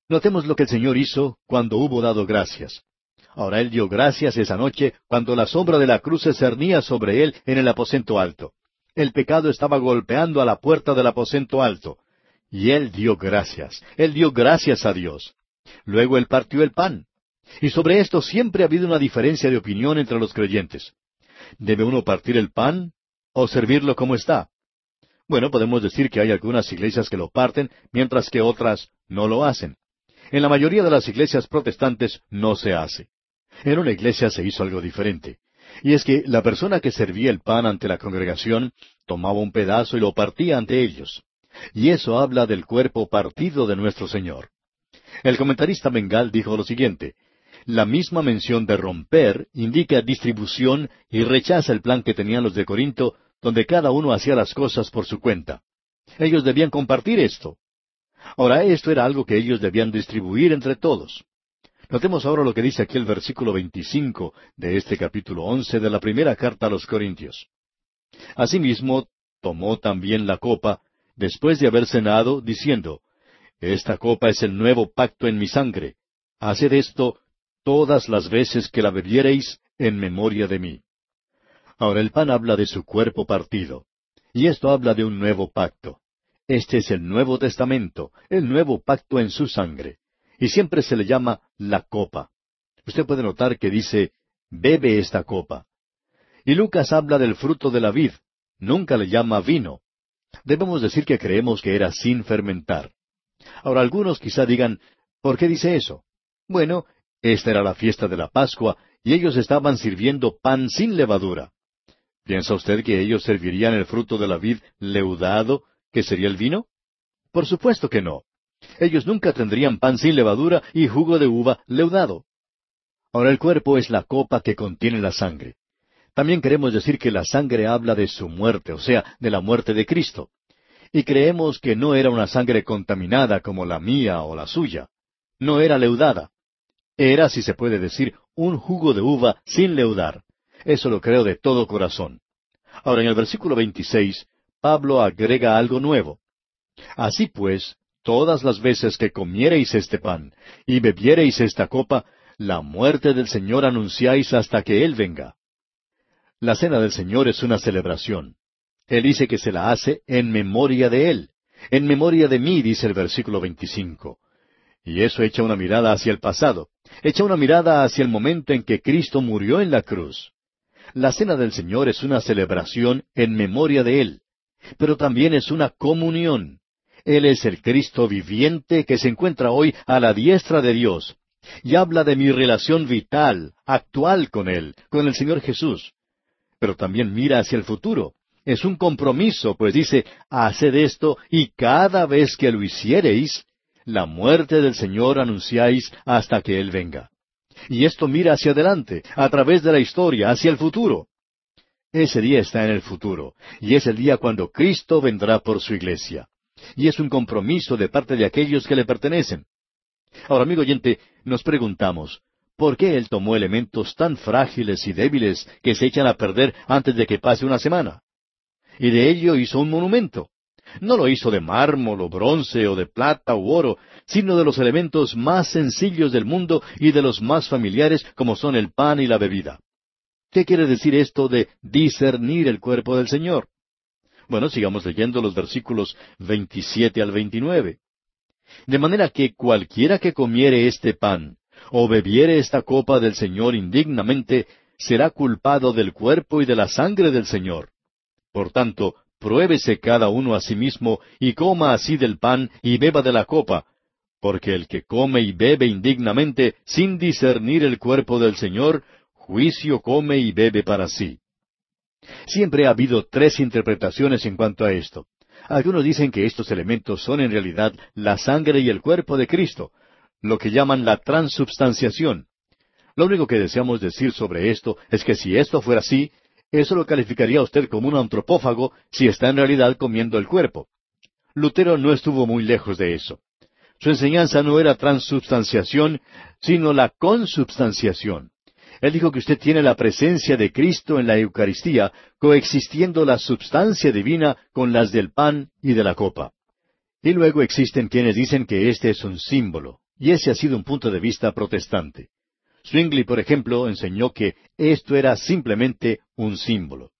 Notemos lo que el Señor hizo cuando hubo dado gracias. Ahora Él dio gracias esa noche cuando la sombra de la cruz se cernía sobre Él en el aposento alto. El pecado estaba golpeando a la puerta del aposento alto. Y él dio gracias. Él dio gracias a Dios. Luego él partió el pan. Y sobre esto siempre ha habido una diferencia de opinión entre los creyentes. ¿Debe uno partir el pan o servirlo como está? Bueno, podemos decir que hay algunas iglesias que lo parten, mientras que otras no lo hacen. En la mayoría de las iglesias protestantes no se hace. En una iglesia se hizo algo diferente. Y es que la persona que servía el pan ante la congregación tomaba un pedazo y lo partía ante ellos. Y eso habla del cuerpo partido de nuestro Señor. El comentarista Bengal dijo lo siguiente, la misma mención de romper indica distribución y rechaza el plan que tenían los de Corinto, donde cada uno hacía las cosas por su cuenta. Ellos debían compartir esto. Ahora, esto era algo que ellos debían distribuir entre todos. Notemos ahora lo que dice aquí el versículo 25 de este capítulo 11 de la primera carta a los Corintios. Asimismo, tomó también la copa, después de haber cenado, diciendo, Esta copa es el nuevo pacto en mi sangre. Haced esto todas las veces que la bebiereis en memoria de mí. Ahora el pan habla de su cuerpo partido, y esto habla de un nuevo pacto. Este es el Nuevo Testamento, el nuevo pacto en su sangre y siempre se le llama la copa. Usted puede notar que dice, bebe esta copa. Y Lucas habla del fruto de la vid, nunca le llama vino. Debemos decir que creemos que era sin fermentar. Ahora algunos quizá digan, ¿por qué dice eso? Bueno, esta era la fiesta de la Pascua y ellos estaban sirviendo pan sin levadura. ¿Piensa usted que ellos servirían el fruto de la vid leudado, que sería el vino? Por supuesto que no. Ellos nunca tendrían pan sin levadura y jugo de uva leudado. Ahora el cuerpo es la copa que contiene la sangre. También queremos decir que la sangre habla de su muerte, o sea, de la muerte de Cristo. Y creemos que no era una sangre contaminada como la mía o la suya. No era leudada. Era, si se puede decir, un jugo de uva sin leudar. Eso lo creo de todo corazón. Ahora en el versículo 26, Pablo agrega algo nuevo. Así pues, todas las veces que comiereis este pan y bebiereis esta copa, la muerte del Señor anunciáis hasta que Él venga. La cena del Señor es una celebración. Él dice que se la hace en memoria de Él. En memoria de mí, dice el versículo 25. Y eso echa una mirada hacia el pasado. Echa una mirada hacia el momento en que Cristo murió en la cruz. La cena del Señor es una celebración en memoria de Él, pero también es una comunión. Él es el Cristo viviente que se encuentra hoy a la diestra de Dios, y habla de mi relación vital, actual con Él, con el Señor Jesús. Pero también mira hacia el futuro. Es un compromiso, pues dice, haced esto y cada vez que lo hiciereis, la muerte del Señor anunciáis hasta que Él venga. Y esto mira hacia adelante, a través de la historia, hacia el futuro. Ese día está en el futuro, y es el día cuando Cristo vendrá por su iglesia. Y es un compromiso de parte de aquellos que le pertenecen. Ahora, amigo oyente, nos preguntamos, ¿por qué Él tomó elementos tan frágiles y débiles que se echan a perder antes de que pase una semana? Y de ello hizo un monumento. No lo hizo de mármol o bronce o de plata u oro, sino de los elementos más sencillos del mundo y de los más familiares como son el pan y la bebida. ¿Qué quiere decir esto de discernir el cuerpo del Señor? Bueno, sigamos leyendo los versículos 27 al 29. De manera que cualquiera que comiere este pan, o bebiere esta copa del Señor indignamente, será culpado del cuerpo y de la sangre del Señor. Por tanto, pruébese cada uno a sí mismo, y coma así del pan, y beba de la copa, porque el que come y bebe indignamente, sin discernir el cuerpo del Señor, juicio come y bebe para sí. Siempre ha habido tres interpretaciones en cuanto a esto. Algunos dicen que estos elementos son en realidad la sangre y el cuerpo de Cristo, lo que llaman la transubstanciación. Lo único que deseamos decir sobre esto es que si esto fuera así, eso lo calificaría usted como un antropófago si está en realidad comiendo el cuerpo. Lutero no estuvo muy lejos de eso. Su enseñanza no era transubstanciación, sino la consubstanciación. Él dijo que usted tiene la presencia de Cristo en la Eucaristía, coexistiendo la substancia divina con las del pan y de la copa. Y luego existen quienes dicen que este es un símbolo, y ese ha sido un punto de vista protestante. Swingley, por ejemplo, enseñó que esto era simplemente un símbolo.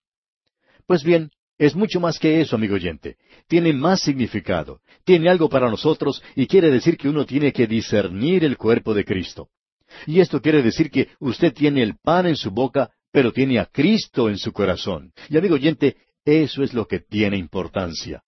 Pues bien, es mucho más que eso, amigo oyente. Tiene más significado, tiene algo para nosotros y quiere decir que uno tiene que discernir el cuerpo de Cristo. Y esto quiere decir que usted tiene el pan en su boca, pero tiene a Cristo en su corazón. Y amigo oyente, eso es lo que tiene importancia.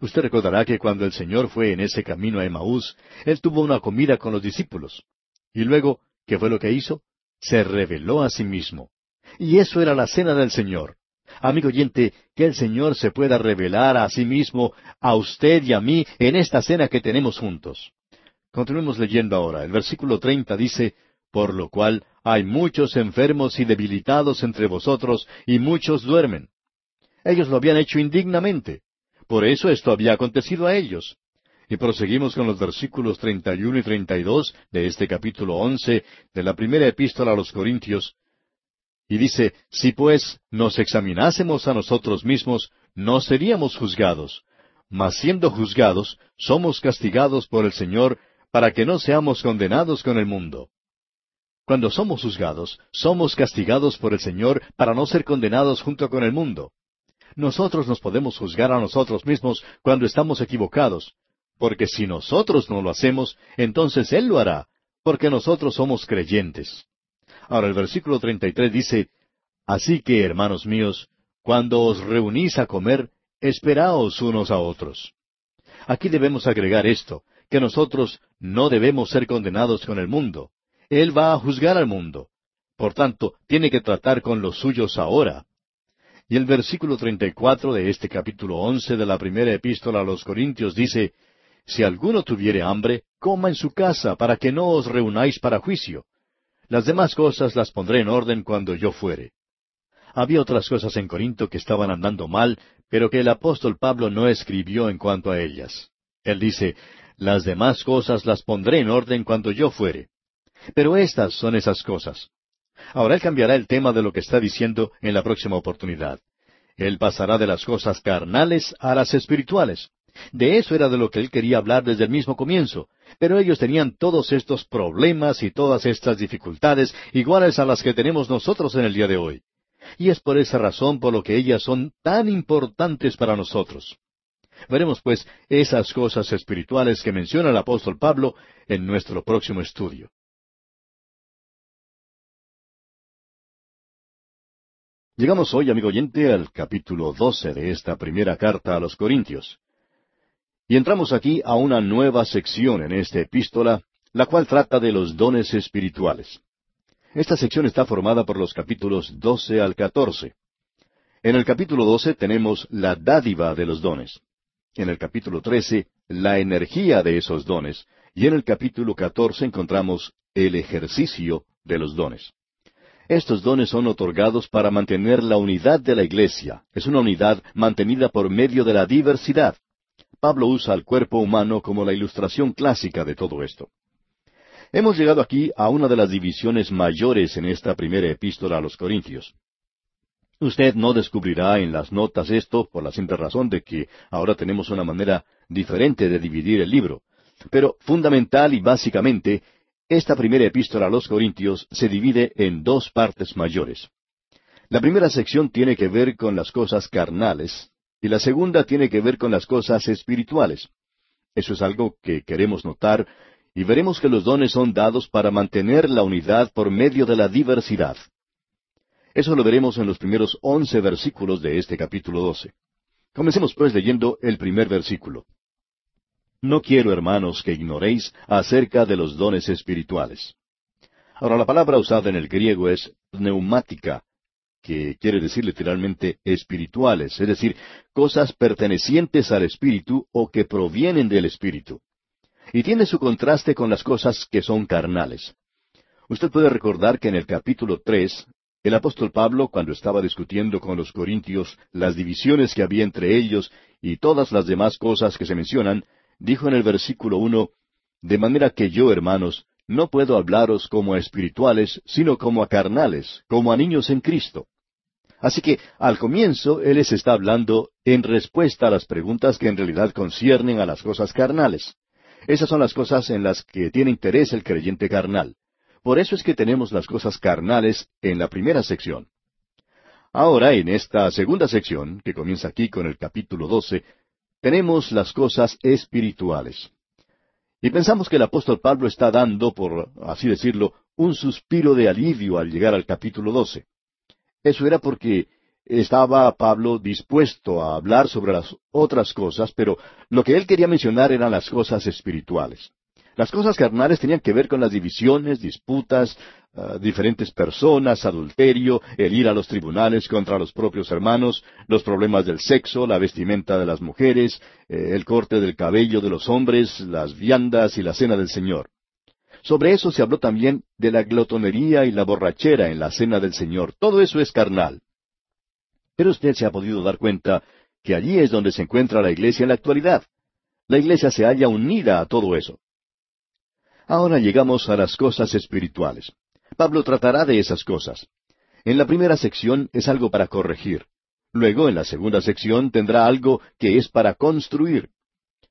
Usted recordará que cuando el Señor fue en ese camino a Emaús, Él tuvo una comida con los discípulos. Y luego ¿Qué fue lo que hizo? Se reveló a sí mismo. Y eso era la cena del Señor. Amigo oyente, que el Señor se pueda revelar a sí mismo, a usted y a mí, en esta cena que tenemos juntos. Continuemos leyendo ahora. El versículo treinta dice, Por lo cual hay muchos enfermos y debilitados entre vosotros, y muchos duermen. Ellos lo habían hecho indignamente. Por eso esto había acontecido a ellos. Y proseguimos con los versículos 31 y 32 de este capítulo 11 de la primera epístola a los Corintios. Y dice, si pues nos examinásemos a nosotros mismos, no seríamos juzgados. Mas siendo juzgados, somos castigados por el Señor para que no seamos condenados con el mundo. Cuando somos juzgados, somos castigados por el Señor para no ser condenados junto con el mundo. Nosotros nos podemos juzgar a nosotros mismos cuando estamos equivocados, porque si nosotros no lo hacemos, entonces Él lo hará, porque nosotros somos creyentes. Ahora el versículo 33 dice, Así que, hermanos míos, cuando os reunís a comer, esperaos unos a otros. Aquí debemos agregar esto, que nosotros no debemos ser condenados con el mundo. Él va a juzgar al mundo. Por tanto, tiene que tratar con los suyos ahora. Y el versículo treinta y cuatro de este capítulo once de la primera epístola a los Corintios dice Si alguno tuviere hambre, coma en su casa, para que no os reunáis para juicio. Las demás cosas las pondré en orden cuando yo fuere. Había otras cosas en Corinto que estaban andando mal, pero que el apóstol Pablo no escribió en cuanto a ellas. Él dice, las demás cosas las pondré en orden cuando yo fuere. Pero estas son esas cosas. Ahora él cambiará el tema de lo que está diciendo en la próxima oportunidad. Él pasará de las cosas carnales a las espirituales. De eso era de lo que él quería hablar desde el mismo comienzo. Pero ellos tenían todos estos problemas y todas estas dificultades iguales a las que tenemos nosotros en el día de hoy. Y es por esa razón por lo que ellas son tan importantes para nosotros. Veremos pues esas cosas espirituales que menciona el apóstol Pablo en nuestro próximo estudio. Llegamos hoy, amigo oyente, al capítulo doce de esta primera carta a los Corintios. Y entramos aquí a una nueva sección en esta epístola, la cual trata de los dones espirituales. Esta sección está formada por los capítulos doce al catorce. En el capítulo doce tenemos la dádiva de los dones. En el capítulo trece, la energía de esos dones. Y en el capítulo catorce encontramos el ejercicio de los dones. Estos dones son otorgados para mantener la unidad de la iglesia. Es una unidad mantenida por medio de la diversidad. Pablo usa al cuerpo humano como la ilustración clásica de todo esto. Hemos llegado aquí a una de las divisiones mayores en esta primera epístola a los Corintios. Usted no descubrirá en las notas esto por la simple razón de que ahora tenemos una manera diferente de dividir el libro. Pero fundamental y básicamente, esta primera epístola a los Corintios se divide en dos partes mayores. La primera sección tiene que ver con las cosas carnales, y la segunda tiene que ver con las cosas espirituales. Eso es algo que queremos notar y veremos que los dones son dados para mantener la unidad por medio de la diversidad. Eso lo veremos en los primeros once versículos de este capítulo doce. Comencemos pues leyendo el primer versículo. No quiero, hermanos, que ignoréis acerca de los dones espirituales. Ahora, la palabra usada en el griego es neumática, que quiere decir literalmente espirituales, es decir, cosas pertenecientes al espíritu o que provienen del espíritu. Y tiene su contraste con las cosas que son carnales. Usted puede recordar que en el capítulo tres, el apóstol Pablo, cuando estaba discutiendo con los corintios las divisiones que había entre ellos y todas las demás cosas que se mencionan, dijo en el versículo uno, De manera que yo, hermanos, no puedo hablaros como a espirituales, sino como a carnales, como a niños en Cristo. Así que al comienzo Él les está hablando en respuesta a las preguntas que en realidad conciernen a las cosas carnales. Esas son las cosas en las que tiene interés el creyente carnal. Por eso es que tenemos las cosas carnales en la primera sección. Ahora, en esta segunda sección, que comienza aquí con el capítulo 12, tenemos las cosas espirituales. Y pensamos que el apóstol Pablo está dando, por así decirlo, un suspiro de alivio al llegar al capítulo 12. Eso era porque estaba Pablo dispuesto a hablar sobre las otras cosas, pero lo que él quería mencionar eran las cosas espirituales. Las cosas carnales tenían que ver con las divisiones, disputas, ah, diferentes personas, adulterio, el ir a los tribunales contra los propios hermanos, los problemas del sexo, la vestimenta de las mujeres, eh, el corte del cabello de los hombres, las viandas y la cena del Señor. Sobre eso se habló también de la glotonería y la borrachera en la cena del Señor. Todo eso es carnal. Pero usted se ha podido dar cuenta que allí es donde se encuentra la iglesia en la actualidad. La iglesia se halla unida a todo eso. Ahora llegamos a las cosas espirituales. Pablo tratará de esas cosas. En la primera sección es algo para corregir. Luego, en la segunda sección, tendrá algo que es para construir.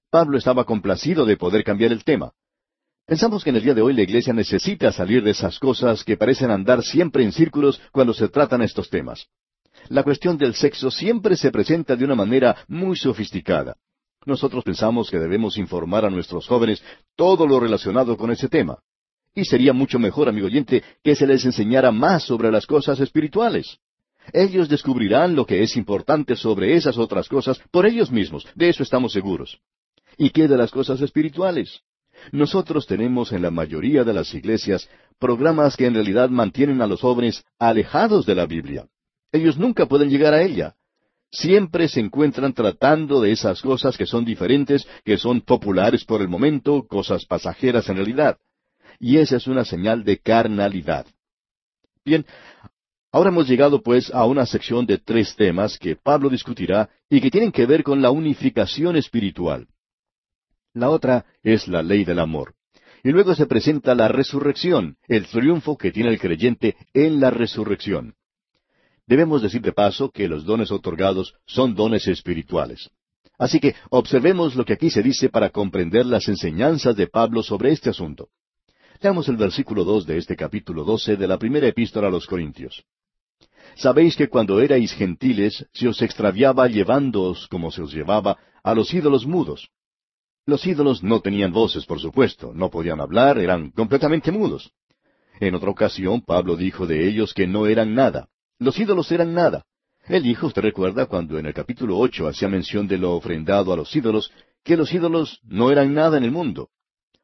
Pablo estaba complacido de poder cambiar el tema. Pensamos que en el día de hoy la iglesia necesita salir de esas cosas que parecen andar siempre en círculos cuando se tratan estos temas. La cuestión del sexo siempre se presenta de una manera muy sofisticada. Nosotros pensamos que debemos informar a nuestros jóvenes todo lo relacionado con ese tema. Y sería mucho mejor, amigo oyente, que se les enseñara más sobre las cosas espirituales. Ellos descubrirán lo que es importante sobre esas otras cosas por ellos mismos, de eso estamos seguros. ¿Y qué de las cosas espirituales? Nosotros tenemos en la mayoría de las iglesias programas que en realidad mantienen a los jóvenes alejados de la Biblia. Ellos nunca pueden llegar a ella. Siempre se encuentran tratando de esas cosas que son diferentes, que son populares por el momento, cosas pasajeras en realidad. Y esa es una señal de carnalidad. Bien, ahora hemos llegado pues a una sección de tres temas que Pablo discutirá y que tienen que ver con la unificación espiritual. La otra es la ley del amor. Y luego se presenta la resurrección, el triunfo que tiene el creyente en la resurrección. Debemos decir de paso que los dones otorgados son dones espirituales. Así que observemos lo que aquí se dice para comprender las enseñanzas de Pablo sobre este asunto. Leamos el versículo dos de este capítulo doce de la primera epístola a los Corintios. Sabéis que cuando erais gentiles se os extraviaba llevándoos, como se os llevaba, a los ídolos mudos. Los ídolos no tenían voces, por supuesto, no podían hablar, eran completamente mudos. En otra ocasión Pablo dijo de ellos que no eran nada. Los ídolos eran nada. Él dijo, usted recuerda, cuando en el capítulo ocho hacía mención de lo ofrendado a los ídolos, que los ídolos no eran nada en el mundo.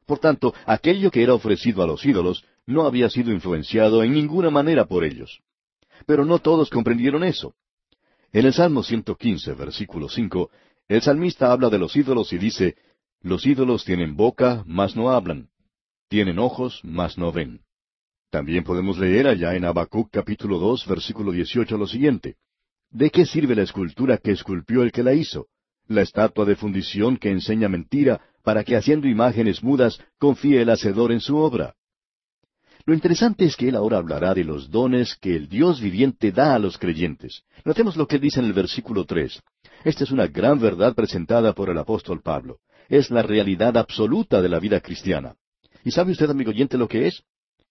Por tanto, aquello que era ofrecido a los ídolos no había sido influenciado en ninguna manera por ellos. Pero no todos comprendieron eso. En el Salmo 115, versículo 5, el salmista habla de los ídolos y dice, Los ídolos tienen boca, mas no hablan. Tienen ojos, mas no ven. También podemos leer allá en Habacuc capítulo dos, versículo dieciocho lo siguiente. ¿De qué sirve la escultura que esculpió el que la hizo? La estatua de fundición que enseña mentira, para que haciendo imágenes mudas confíe el hacedor en su obra. Lo interesante es que él ahora hablará de los dones que el Dios viviente da a los creyentes. Notemos lo que dice en el versículo tres. Esta es una gran verdad presentada por el apóstol Pablo. Es la realidad absoluta de la vida cristiana. ¿Y sabe usted, amigo oyente, lo que es?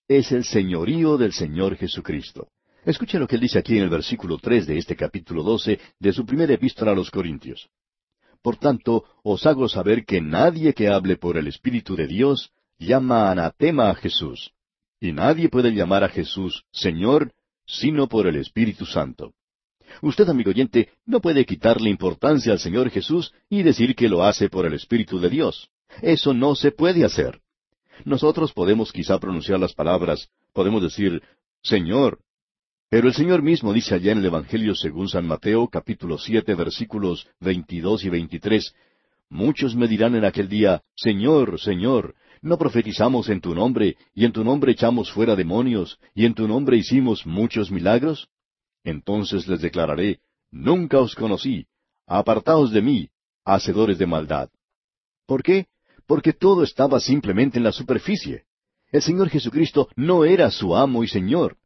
es el señorío del Señor Jesucristo. Escuche lo que él dice aquí en el versículo tres de este capítulo doce de su primera epístola a los Corintios. Por tanto, os hago saber que nadie que hable por el Espíritu de Dios llama anatema a Jesús. Y nadie puede llamar a Jesús Señor sino por el Espíritu Santo. Usted, amigo oyente, no puede quitarle importancia al Señor Jesús y decir que lo hace por el Espíritu de Dios. Eso no se puede hacer. Nosotros podemos quizá pronunciar las palabras, podemos decir, Señor. Pero el Señor mismo dice allá en el Evangelio según San Mateo, capítulo siete, versículos veintidós y veintitrés, Muchos me dirán en aquel día, Señor, Señor, ¿no profetizamos en tu nombre, y en tu nombre echamos fuera demonios, y en tu nombre hicimos muchos milagros? Entonces les declararé, Nunca os conocí, apartaos de mí, hacedores de maldad. ¿Por qué? porque todo estaba simplemente en la superficie. El Señor Jesucristo no era su amo y Señor.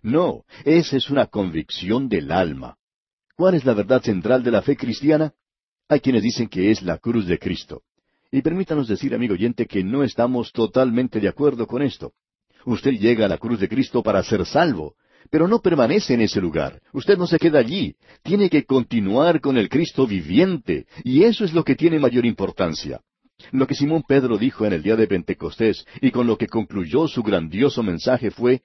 No, esa es una convicción del alma. ¿Cuál es la verdad central de la fe cristiana? Hay quienes dicen que es la cruz de Cristo. Y permítanos decir, amigo oyente, que no estamos totalmente de acuerdo con esto. Usted llega a la cruz de Cristo para ser salvo, pero no permanece en ese lugar. Usted no se queda allí. Tiene que continuar con el Cristo viviente, y eso es lo que tiene mayor importancia. Lo que Simón Pedro dijo en el día de Pentecostés y con lo que concluyó su grandioso mensaje fue,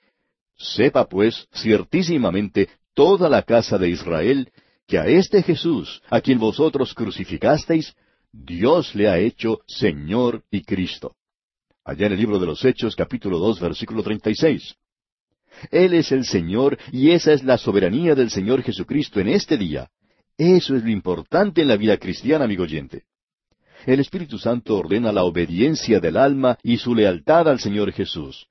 Sepa pues ciertísimamente toda la casa de Israel que a este Jesús, a quien vosotros crucificasteis, Dios le ha hecho Señor y Cristo. Allá en el libro de los Hechos, capítulo dos, versículo treinta y seis. Él es el Señor y esa es la soberanía del Señor Jesucristo en este día. Eso es lo importante en la vida cristiana, amigo oyente el Espíritu Santo ordena la obediencia del alma y su lealtad al Señor Jesús.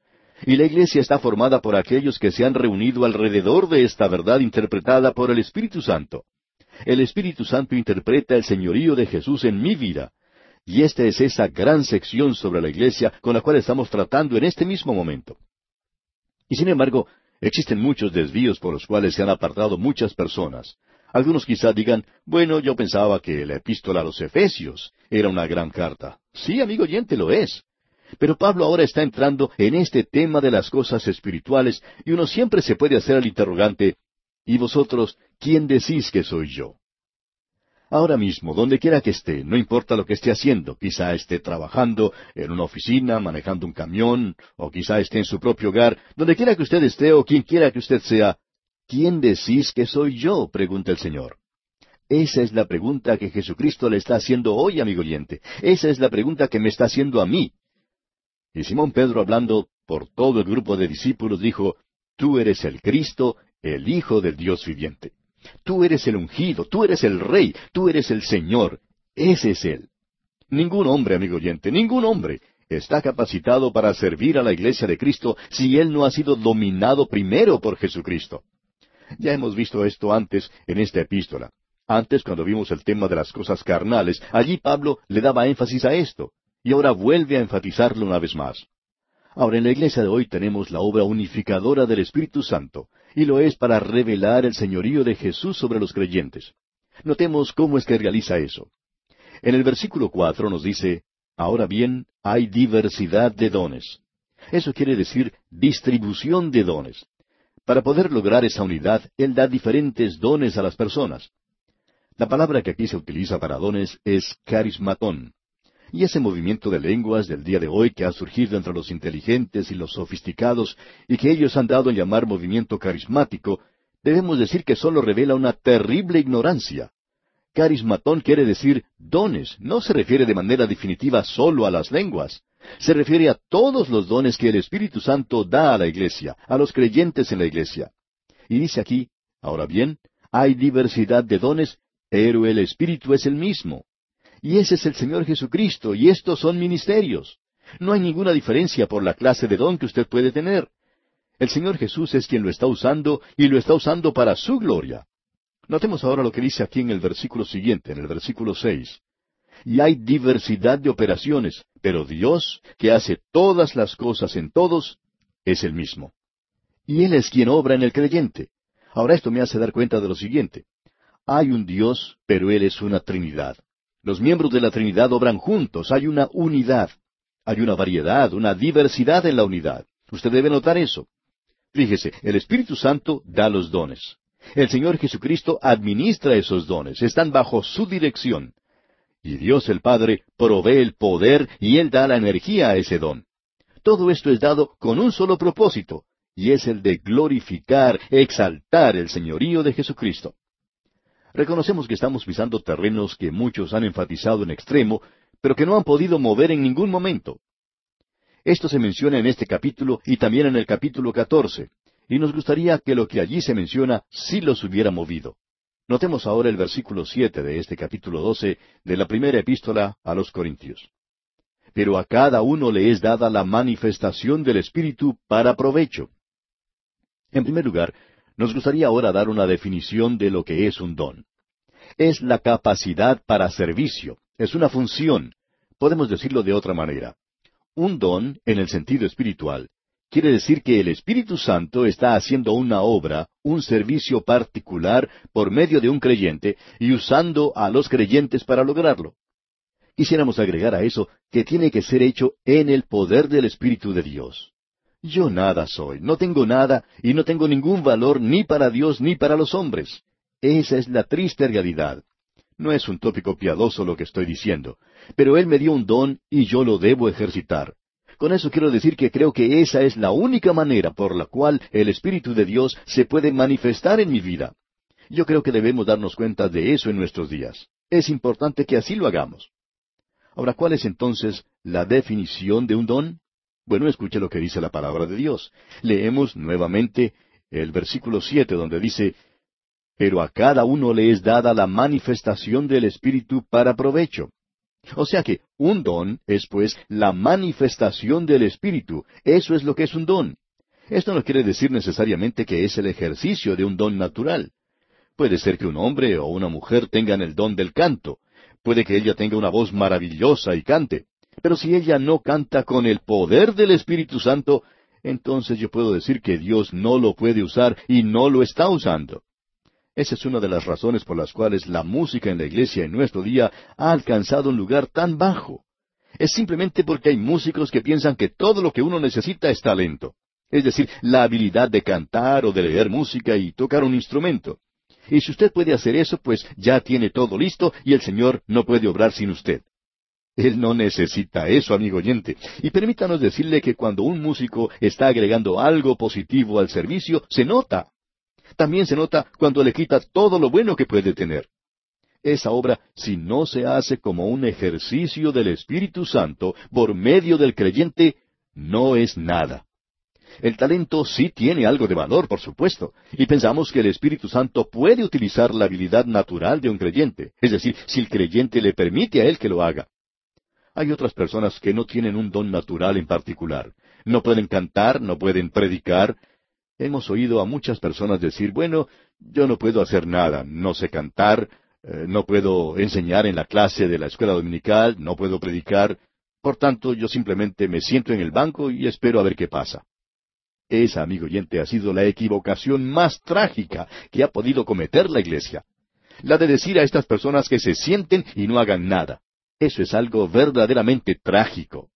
Y la iglesia está formada por aquellos que se han reunido alrededor de esta verdad interpretada por el Espíritu Santo. El Espíritu Santo interpreta el señorío de Jesús en mi vida. Y esta es esa gran sección sobre la iglesia con la cual estamos tratando en este mismo momento. Y sin embargo, existen muchos desvíos por los cuales se han apartado muchas personas. Algunos quizá digan, bueno, yo pensaba que la epístola a los Efesios era una gran carta. Sí, amigo oyente, lo es. Pero Pablo ahora está entrando en este tema de las cosas espirituales y uno siempre se puede hacer el interrogante, ¿y vosotros quién decís que soy yo? Ahora mismo, donde quiera que esté, no importa lo que esté haciendo, quizá esté trabajando en una oficina, manejando un camión, o quizá esté en su propio hogar, donde quiera que usted esté o quien quiera que usted sea, ¿Quién decís que soy yo? pregunta el Señor. Esa es la pregunta que Jesucristo le está haciendo hoy, amigo oyente. Esa es la pregunta que me está haciendo a mí. Y Simón Pedro, hablando por todo el grupo de discípulos, dijo, Tú eres el Cristo, el Hijo del Dios viviente. Tú eres el ungido, tú eres el Rey, tú eres el Señor. Ese es Él. Ningún hombre, amigo oyente, ningún hombre está capacitado para servir a la iglesia de Cristo si él no ha sido dominado primero por Jesucristo. Ya hemos visto esto antes en esta epístola. Antes, cuando vimos el tema de las cosas carnales, allí Pablo le daba énfasis a esto, y ahora vuelve a enfatizarlo una vez más. Ahora, en la iglesia de hoy tenemos la obra unificadora del Espíritu Santo, y lo es para revelar el señorío de Jesús sobre los creyentes. Notemos cómo es que realiza eso. En el versículo cuatro nos dice, Ahora bien, hay diversidad de dones. Eso quiere decir distribución de dones. Para poder lograr esa unidad, Él da diferentes dones a las personas. La palabra que aquí se utiliza para dones es carismatón. Y ese movimiento de lenguas del día de hoy que ha surgido entre los inteligentes y los sofisticados y que ellos han dado en llamar movimiento carismático, debemos decir que solo revela una terrible ignorancia. Carismatón quiere decir dones, no se refiere de manera definitiva solo a las lenguas. Se refiere a todos los dones que el Espíritu Santo da a la iglesia, a los creyentes en la iglesia. Y dice aquí, ahora bien, hay diversidad de dones, pero el Espíritu es el mismo. Y ese es el Señor Jesucristo, y estos son ministerios. No hay ninguna diferencia por la clase de don que usted puede tener. El Señor Jesús es quien lo está usando y lo está usando para su gloria. Notemos ahora lo que dice aquí en el versículo siguiente, en el versículo seis. Y hay diversidad de operaciones, pero Dios, que hace todas las cosas en todos, es el mismo. Y Él es quien obra en el creyente. Ahora esto me hace dar cuenta de lo siguiente. Hay un Dios, pero Él es una Trinidad. Los miembros de la Trinidad obran juntos, hay una unidad. Hay una variedad, una diversidad en la unidad. Usted debe notar eso. Fíjese, el Espíritu Santo da los dones. El Señor Jesucristo administra esos dones, están bajo su dirección. Y Dios el Padre provee el poder y Él da la energía a ese don. Todo esto es dado con un solo propósito, y es el de glorificar, exaltar el señorío de Jesucristo. Reconocemos que estamos pisando terrenos que muchos han enfatizado en extremo, pero que no han podido mover en ningún momento. Esto se menciona en este capítulo y también en el capítulo catorce y nos gustaría que lo que allí se menciona sí los hubiera movido. Notemos ahora el versículo siete de este capítulo doce de la primera epístola a los Corintios. Pero a cada uno le es dada la manifestación del Espíritu para provecho. En primer lugar, nos gustaría ahora dar una definición de lo que es un don. Es la capacidad para servicio, es una función. Podemos decirlo de otra manera. Un don, en el sentido espiritual, Quiere decir que el Espíritu Santo está haciendo una obra, un servicio particular por medio de un creyente y usando a los creyentes para lograrlo. Quisiéramos agregar a eso que tiene que ser hecho en el poder del Espíritu de Dios. Yo nada soy, no tengo nada y no tengo ningún valor ni para Dios ni para los hombres. Esa es la triste realidad. No es un tópico piadoso lo que estoy diciendo, pero Él me dio un don y yo lo debo ejercitar. Con eso quiero decir que creo que esa es la única manera por la cual el Espíritu de Dios se puede manifestar en mi vida. Yo creo que debemos darnos cuenta de eso en nuestros días. Es importante que así lo hagamos. Ahora, ¿cuál es entonces la definición de un don? Bueno, escuche lo que dice la palabra de Dios. Leemos nuevamente el versículo siete donde dice, Pero a cada uno le es dada la manifestación del Espíritu para provecho. O sea que un don es pues la manifestación del Espíritu. Eso es lo que es un don. Esto no quiere decir necesariamente que es el ejercicio de un don natural. Puede ser que un hombre o una mujer tengan el don del canto. Puede que ella tenga una voz maravillosa y cante. Pero si ella no canta con el poder del Espíritu Santo, entonces yo puedo decir que Dios no lo puede usar y no lo está usando. Esa es una de las razones por las cuales la música en la iglesia en nuestro día ha alcanzado un lugar tan bajo. Es simplemente porque hay músicos que piensan que todo lo que uno necesita es talento. Es decir, la habilidad de cantar o de leer música y tocar un instrumento. Y si usted puede hacer eso, pues ya tiene todo listo y el Señor no puede obrar sin usted. Él no necesita eso, amigo oyente. Y permítanos decirle que cuando un músico está agregando algo positivo al servicio, se nota también se nota cuando le quita todo lo bueno que puede tener. Esa obra, si no se hace como un ejercicio del Espíritu Santo por medio del creyente, no es nada. El talento sí tiene algo de valor, por supuesto, y pensamos que el Espíritu Santo puede utilizar la habilidad natural de un creyente, es decir, si el creyente le permite a él que lo haga. Hay otras personas que no tienen un don natural en particular. No pueden cantar, no pueden predicar. Hemos oído a muchas personas decir, bueno, yo no puedo hacer nada, no sé cantar, eh, no puedo enseñar en la clase de la escuela dominical, no puedo predicar, por tanto yo simplemente me siento en el banco y espero a ver qué pasa. Esa, amigo oyente, ha sido la equivocación más trágica que ha podido cometer la Iglesia. La de decir a estas personas que se sienten y no hagan nada. Eso es algo verdaderamente trágico.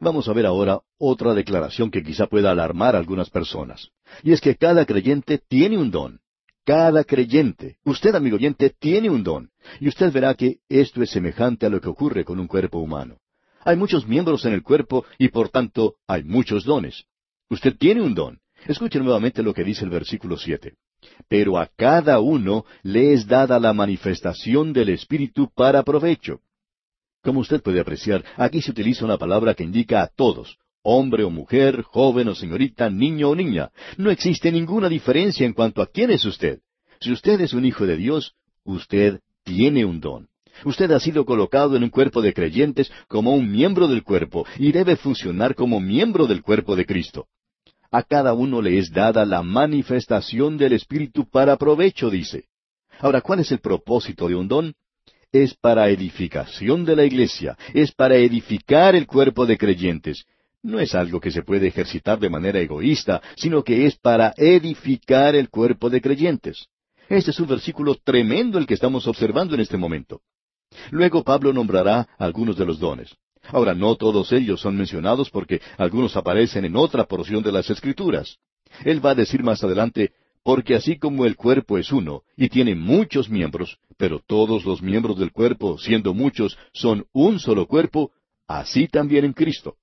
Vamos a ver ahora otra declaración que quizá pueda alarmar a algunas personas. Y es que cada creyente tiene un don. Cada creyente, usted amigo oyente, tiene un don. Y usted verá que esto es semejante a lo que ocurre con un cuerpo humano. Hay muchos miembros en el cuerpo y por tanto hay muchos dones. Usted tiene un don. Escuche nuevamente lo que dice el versículo siete. Pero a cada uno le es dada la manifestación del Espíritu para provecho. Como usted puede apreciar, aquí se utiliza una palabra que indica a todos, hombre o mujer, joven o señorita, niño o niña. No existe ninguna diferencia en cuanto a quién es usted. Si usted es un hijo de Dios, usted tiene un don. Usted ha sido colocado en un cuerpo de creyentes como un miembro del cuerpo y debe funcionar como miembro del cuerpo de Cristo. A cada uno le es dada la manifestación del Espíritu para provecho, dice. Ahora, ¿cuál es el propósito de un don? Es para edificación de la iglesia, es para edificar el cuerpo de creyentes. No es algo que se puede ejercitar de manera egoísta, sino que es para edificar el cuerpo de creyentes. Este es un versículo tremendo el que estamos observando en este momento. Luego Pablo nombrará algunos de los dones. Ahora, no todos ellos son mencionados porque algunos aparecen en otra porción de las Escrituras. Él va a decir más adelante, porque así como el cuerpo es uno y tiene muchos miembros, pero todos los miembros del cuerpo, siendo muchos, son un solo cuerpo, así también en Cristo.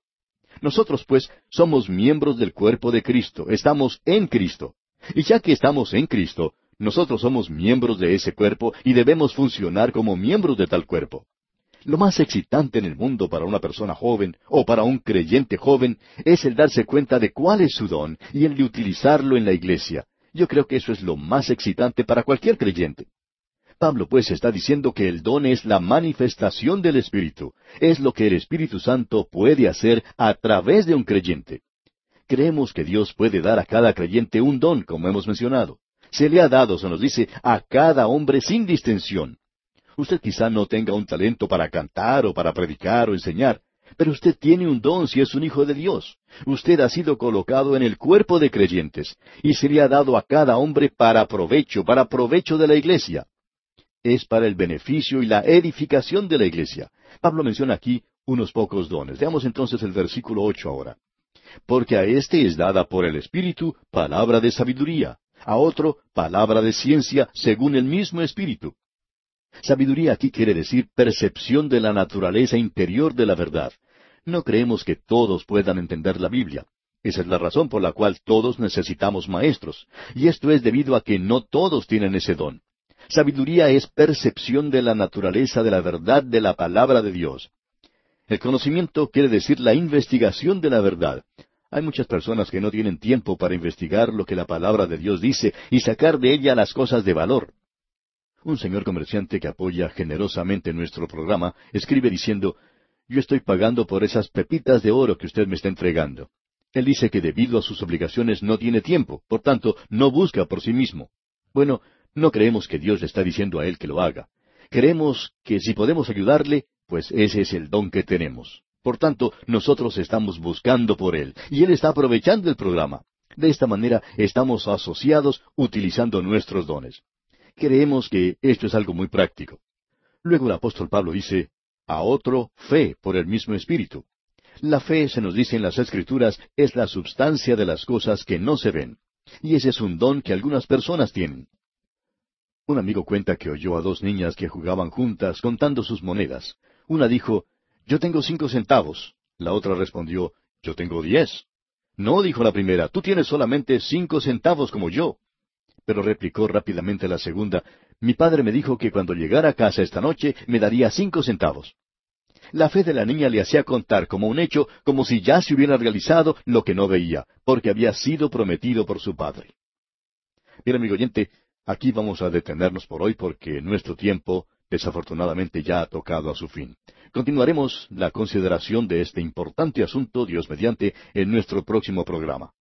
Nosotros, pues, somos miembros del cuerpo de Cristo, estamos en Cristo. Y ya que estamos en Cristo, nosotros somos miembros de ese cuerpo y debemos funcionar como miembros de tal cuerpo. Lo más excitante en el mundo para una persona joven o para un creyente joven es el darse cuenta de cuál es su don y el de utilizarlo en la iglesia. Yo creo que eso es lo más excitante para cualquier creyente. Pablo pues está diciendo que el don es la manifestación del Espíritu, es lo que el Espíritu Santo puede hacer a través de un creyente. Creemos que Dios puede dar a cada creyente un don, como hemos mencionado. Se le ha dado, se nos dice, a cada hombre sin distinción. Usted quizá no tenga un talento para cantar o para predicar o enseñar, pero usted tiene un don si es un hijo de Dios. Usted ha sido colocado en el cuerpo de creyentes y se le ha dado a cada hombre para provecho, para provecho de la iglesia. Es para el beneficio y la edificación de la iglesia. Pablo menciona aquí unos pocos dones. Veamos entonces el versículo ocho ahora. Porque a éste es dada por el Espíritu palabra de sabiduría, a otro palabra de ciencia según el mismo Espíritu Sabiduría aquí quiere decir percepción de la naturaleza interior de la verdad. No creemos que todos puedan entender la Biblia. Esa es la razón por la cual todos necesitamos maestros, y esto es debido a que no todos tienen ese don. Sabiduría es percepción de la naturaleza de la verdad de la palabra de Dios. El conocimiento quiere decir la investigación de la verdad. Hay muchas personas que no tienen tiempo para investigar lo que la palabra de Dios dice y sacar de ella las cosas de valor. Un señor comerciante que apoya generosamente nuestro programa escribe diciendo, yo estoy pagando por esas pepitas de oro que usted me está entregando. Él dice que debido a sus obligaciones no tiene tiempo, por tanto, no busca por sí mismo. Bueno, no creemos que Dios le está diciendo a él que lo haga. Creemos que si podemos ayudarle, pues ese es el don que tenemos. Por tanto, nosotros estamos buscando por él, y él está aprovechando el programa. De esta manera estamos asociados utilizando nuestros dones creemos que esto es algo muy práctico. Luego el apóstol Pablo dice, a otro fe por el mismo Espíritu. La fe, se nos dice en las Escrituras, es la substancia de las cosas que no se ven. Y ese es un don que algunas personas tienen. Un amigo cuenta que oyó a dos niñas que jugaban juntas contando sus monedas. Una dijo, Yo tengo cinco centavos. La otra respondió, Yo tengo diez. No, dijo la primera, tú tienes solamente cinco centavos como yo. Pero replicó rápidamente la segunda, mi padre me dijo que cuando llegara a casa esta noche me daría cinco centavos. La fe de la niña le hacía contar como un hecho, como si ya se hubiera realizado lo que no veía, porque había sido prometido por su padre. Bien, amigo oyente, aquí vamos a detenernos por hoy porque nuestro tiempo desafortunadamente ya ha tocado a su fin. Continuaremos la consideración de este importante asunto, Dios mediante, en nuestro próximo programa.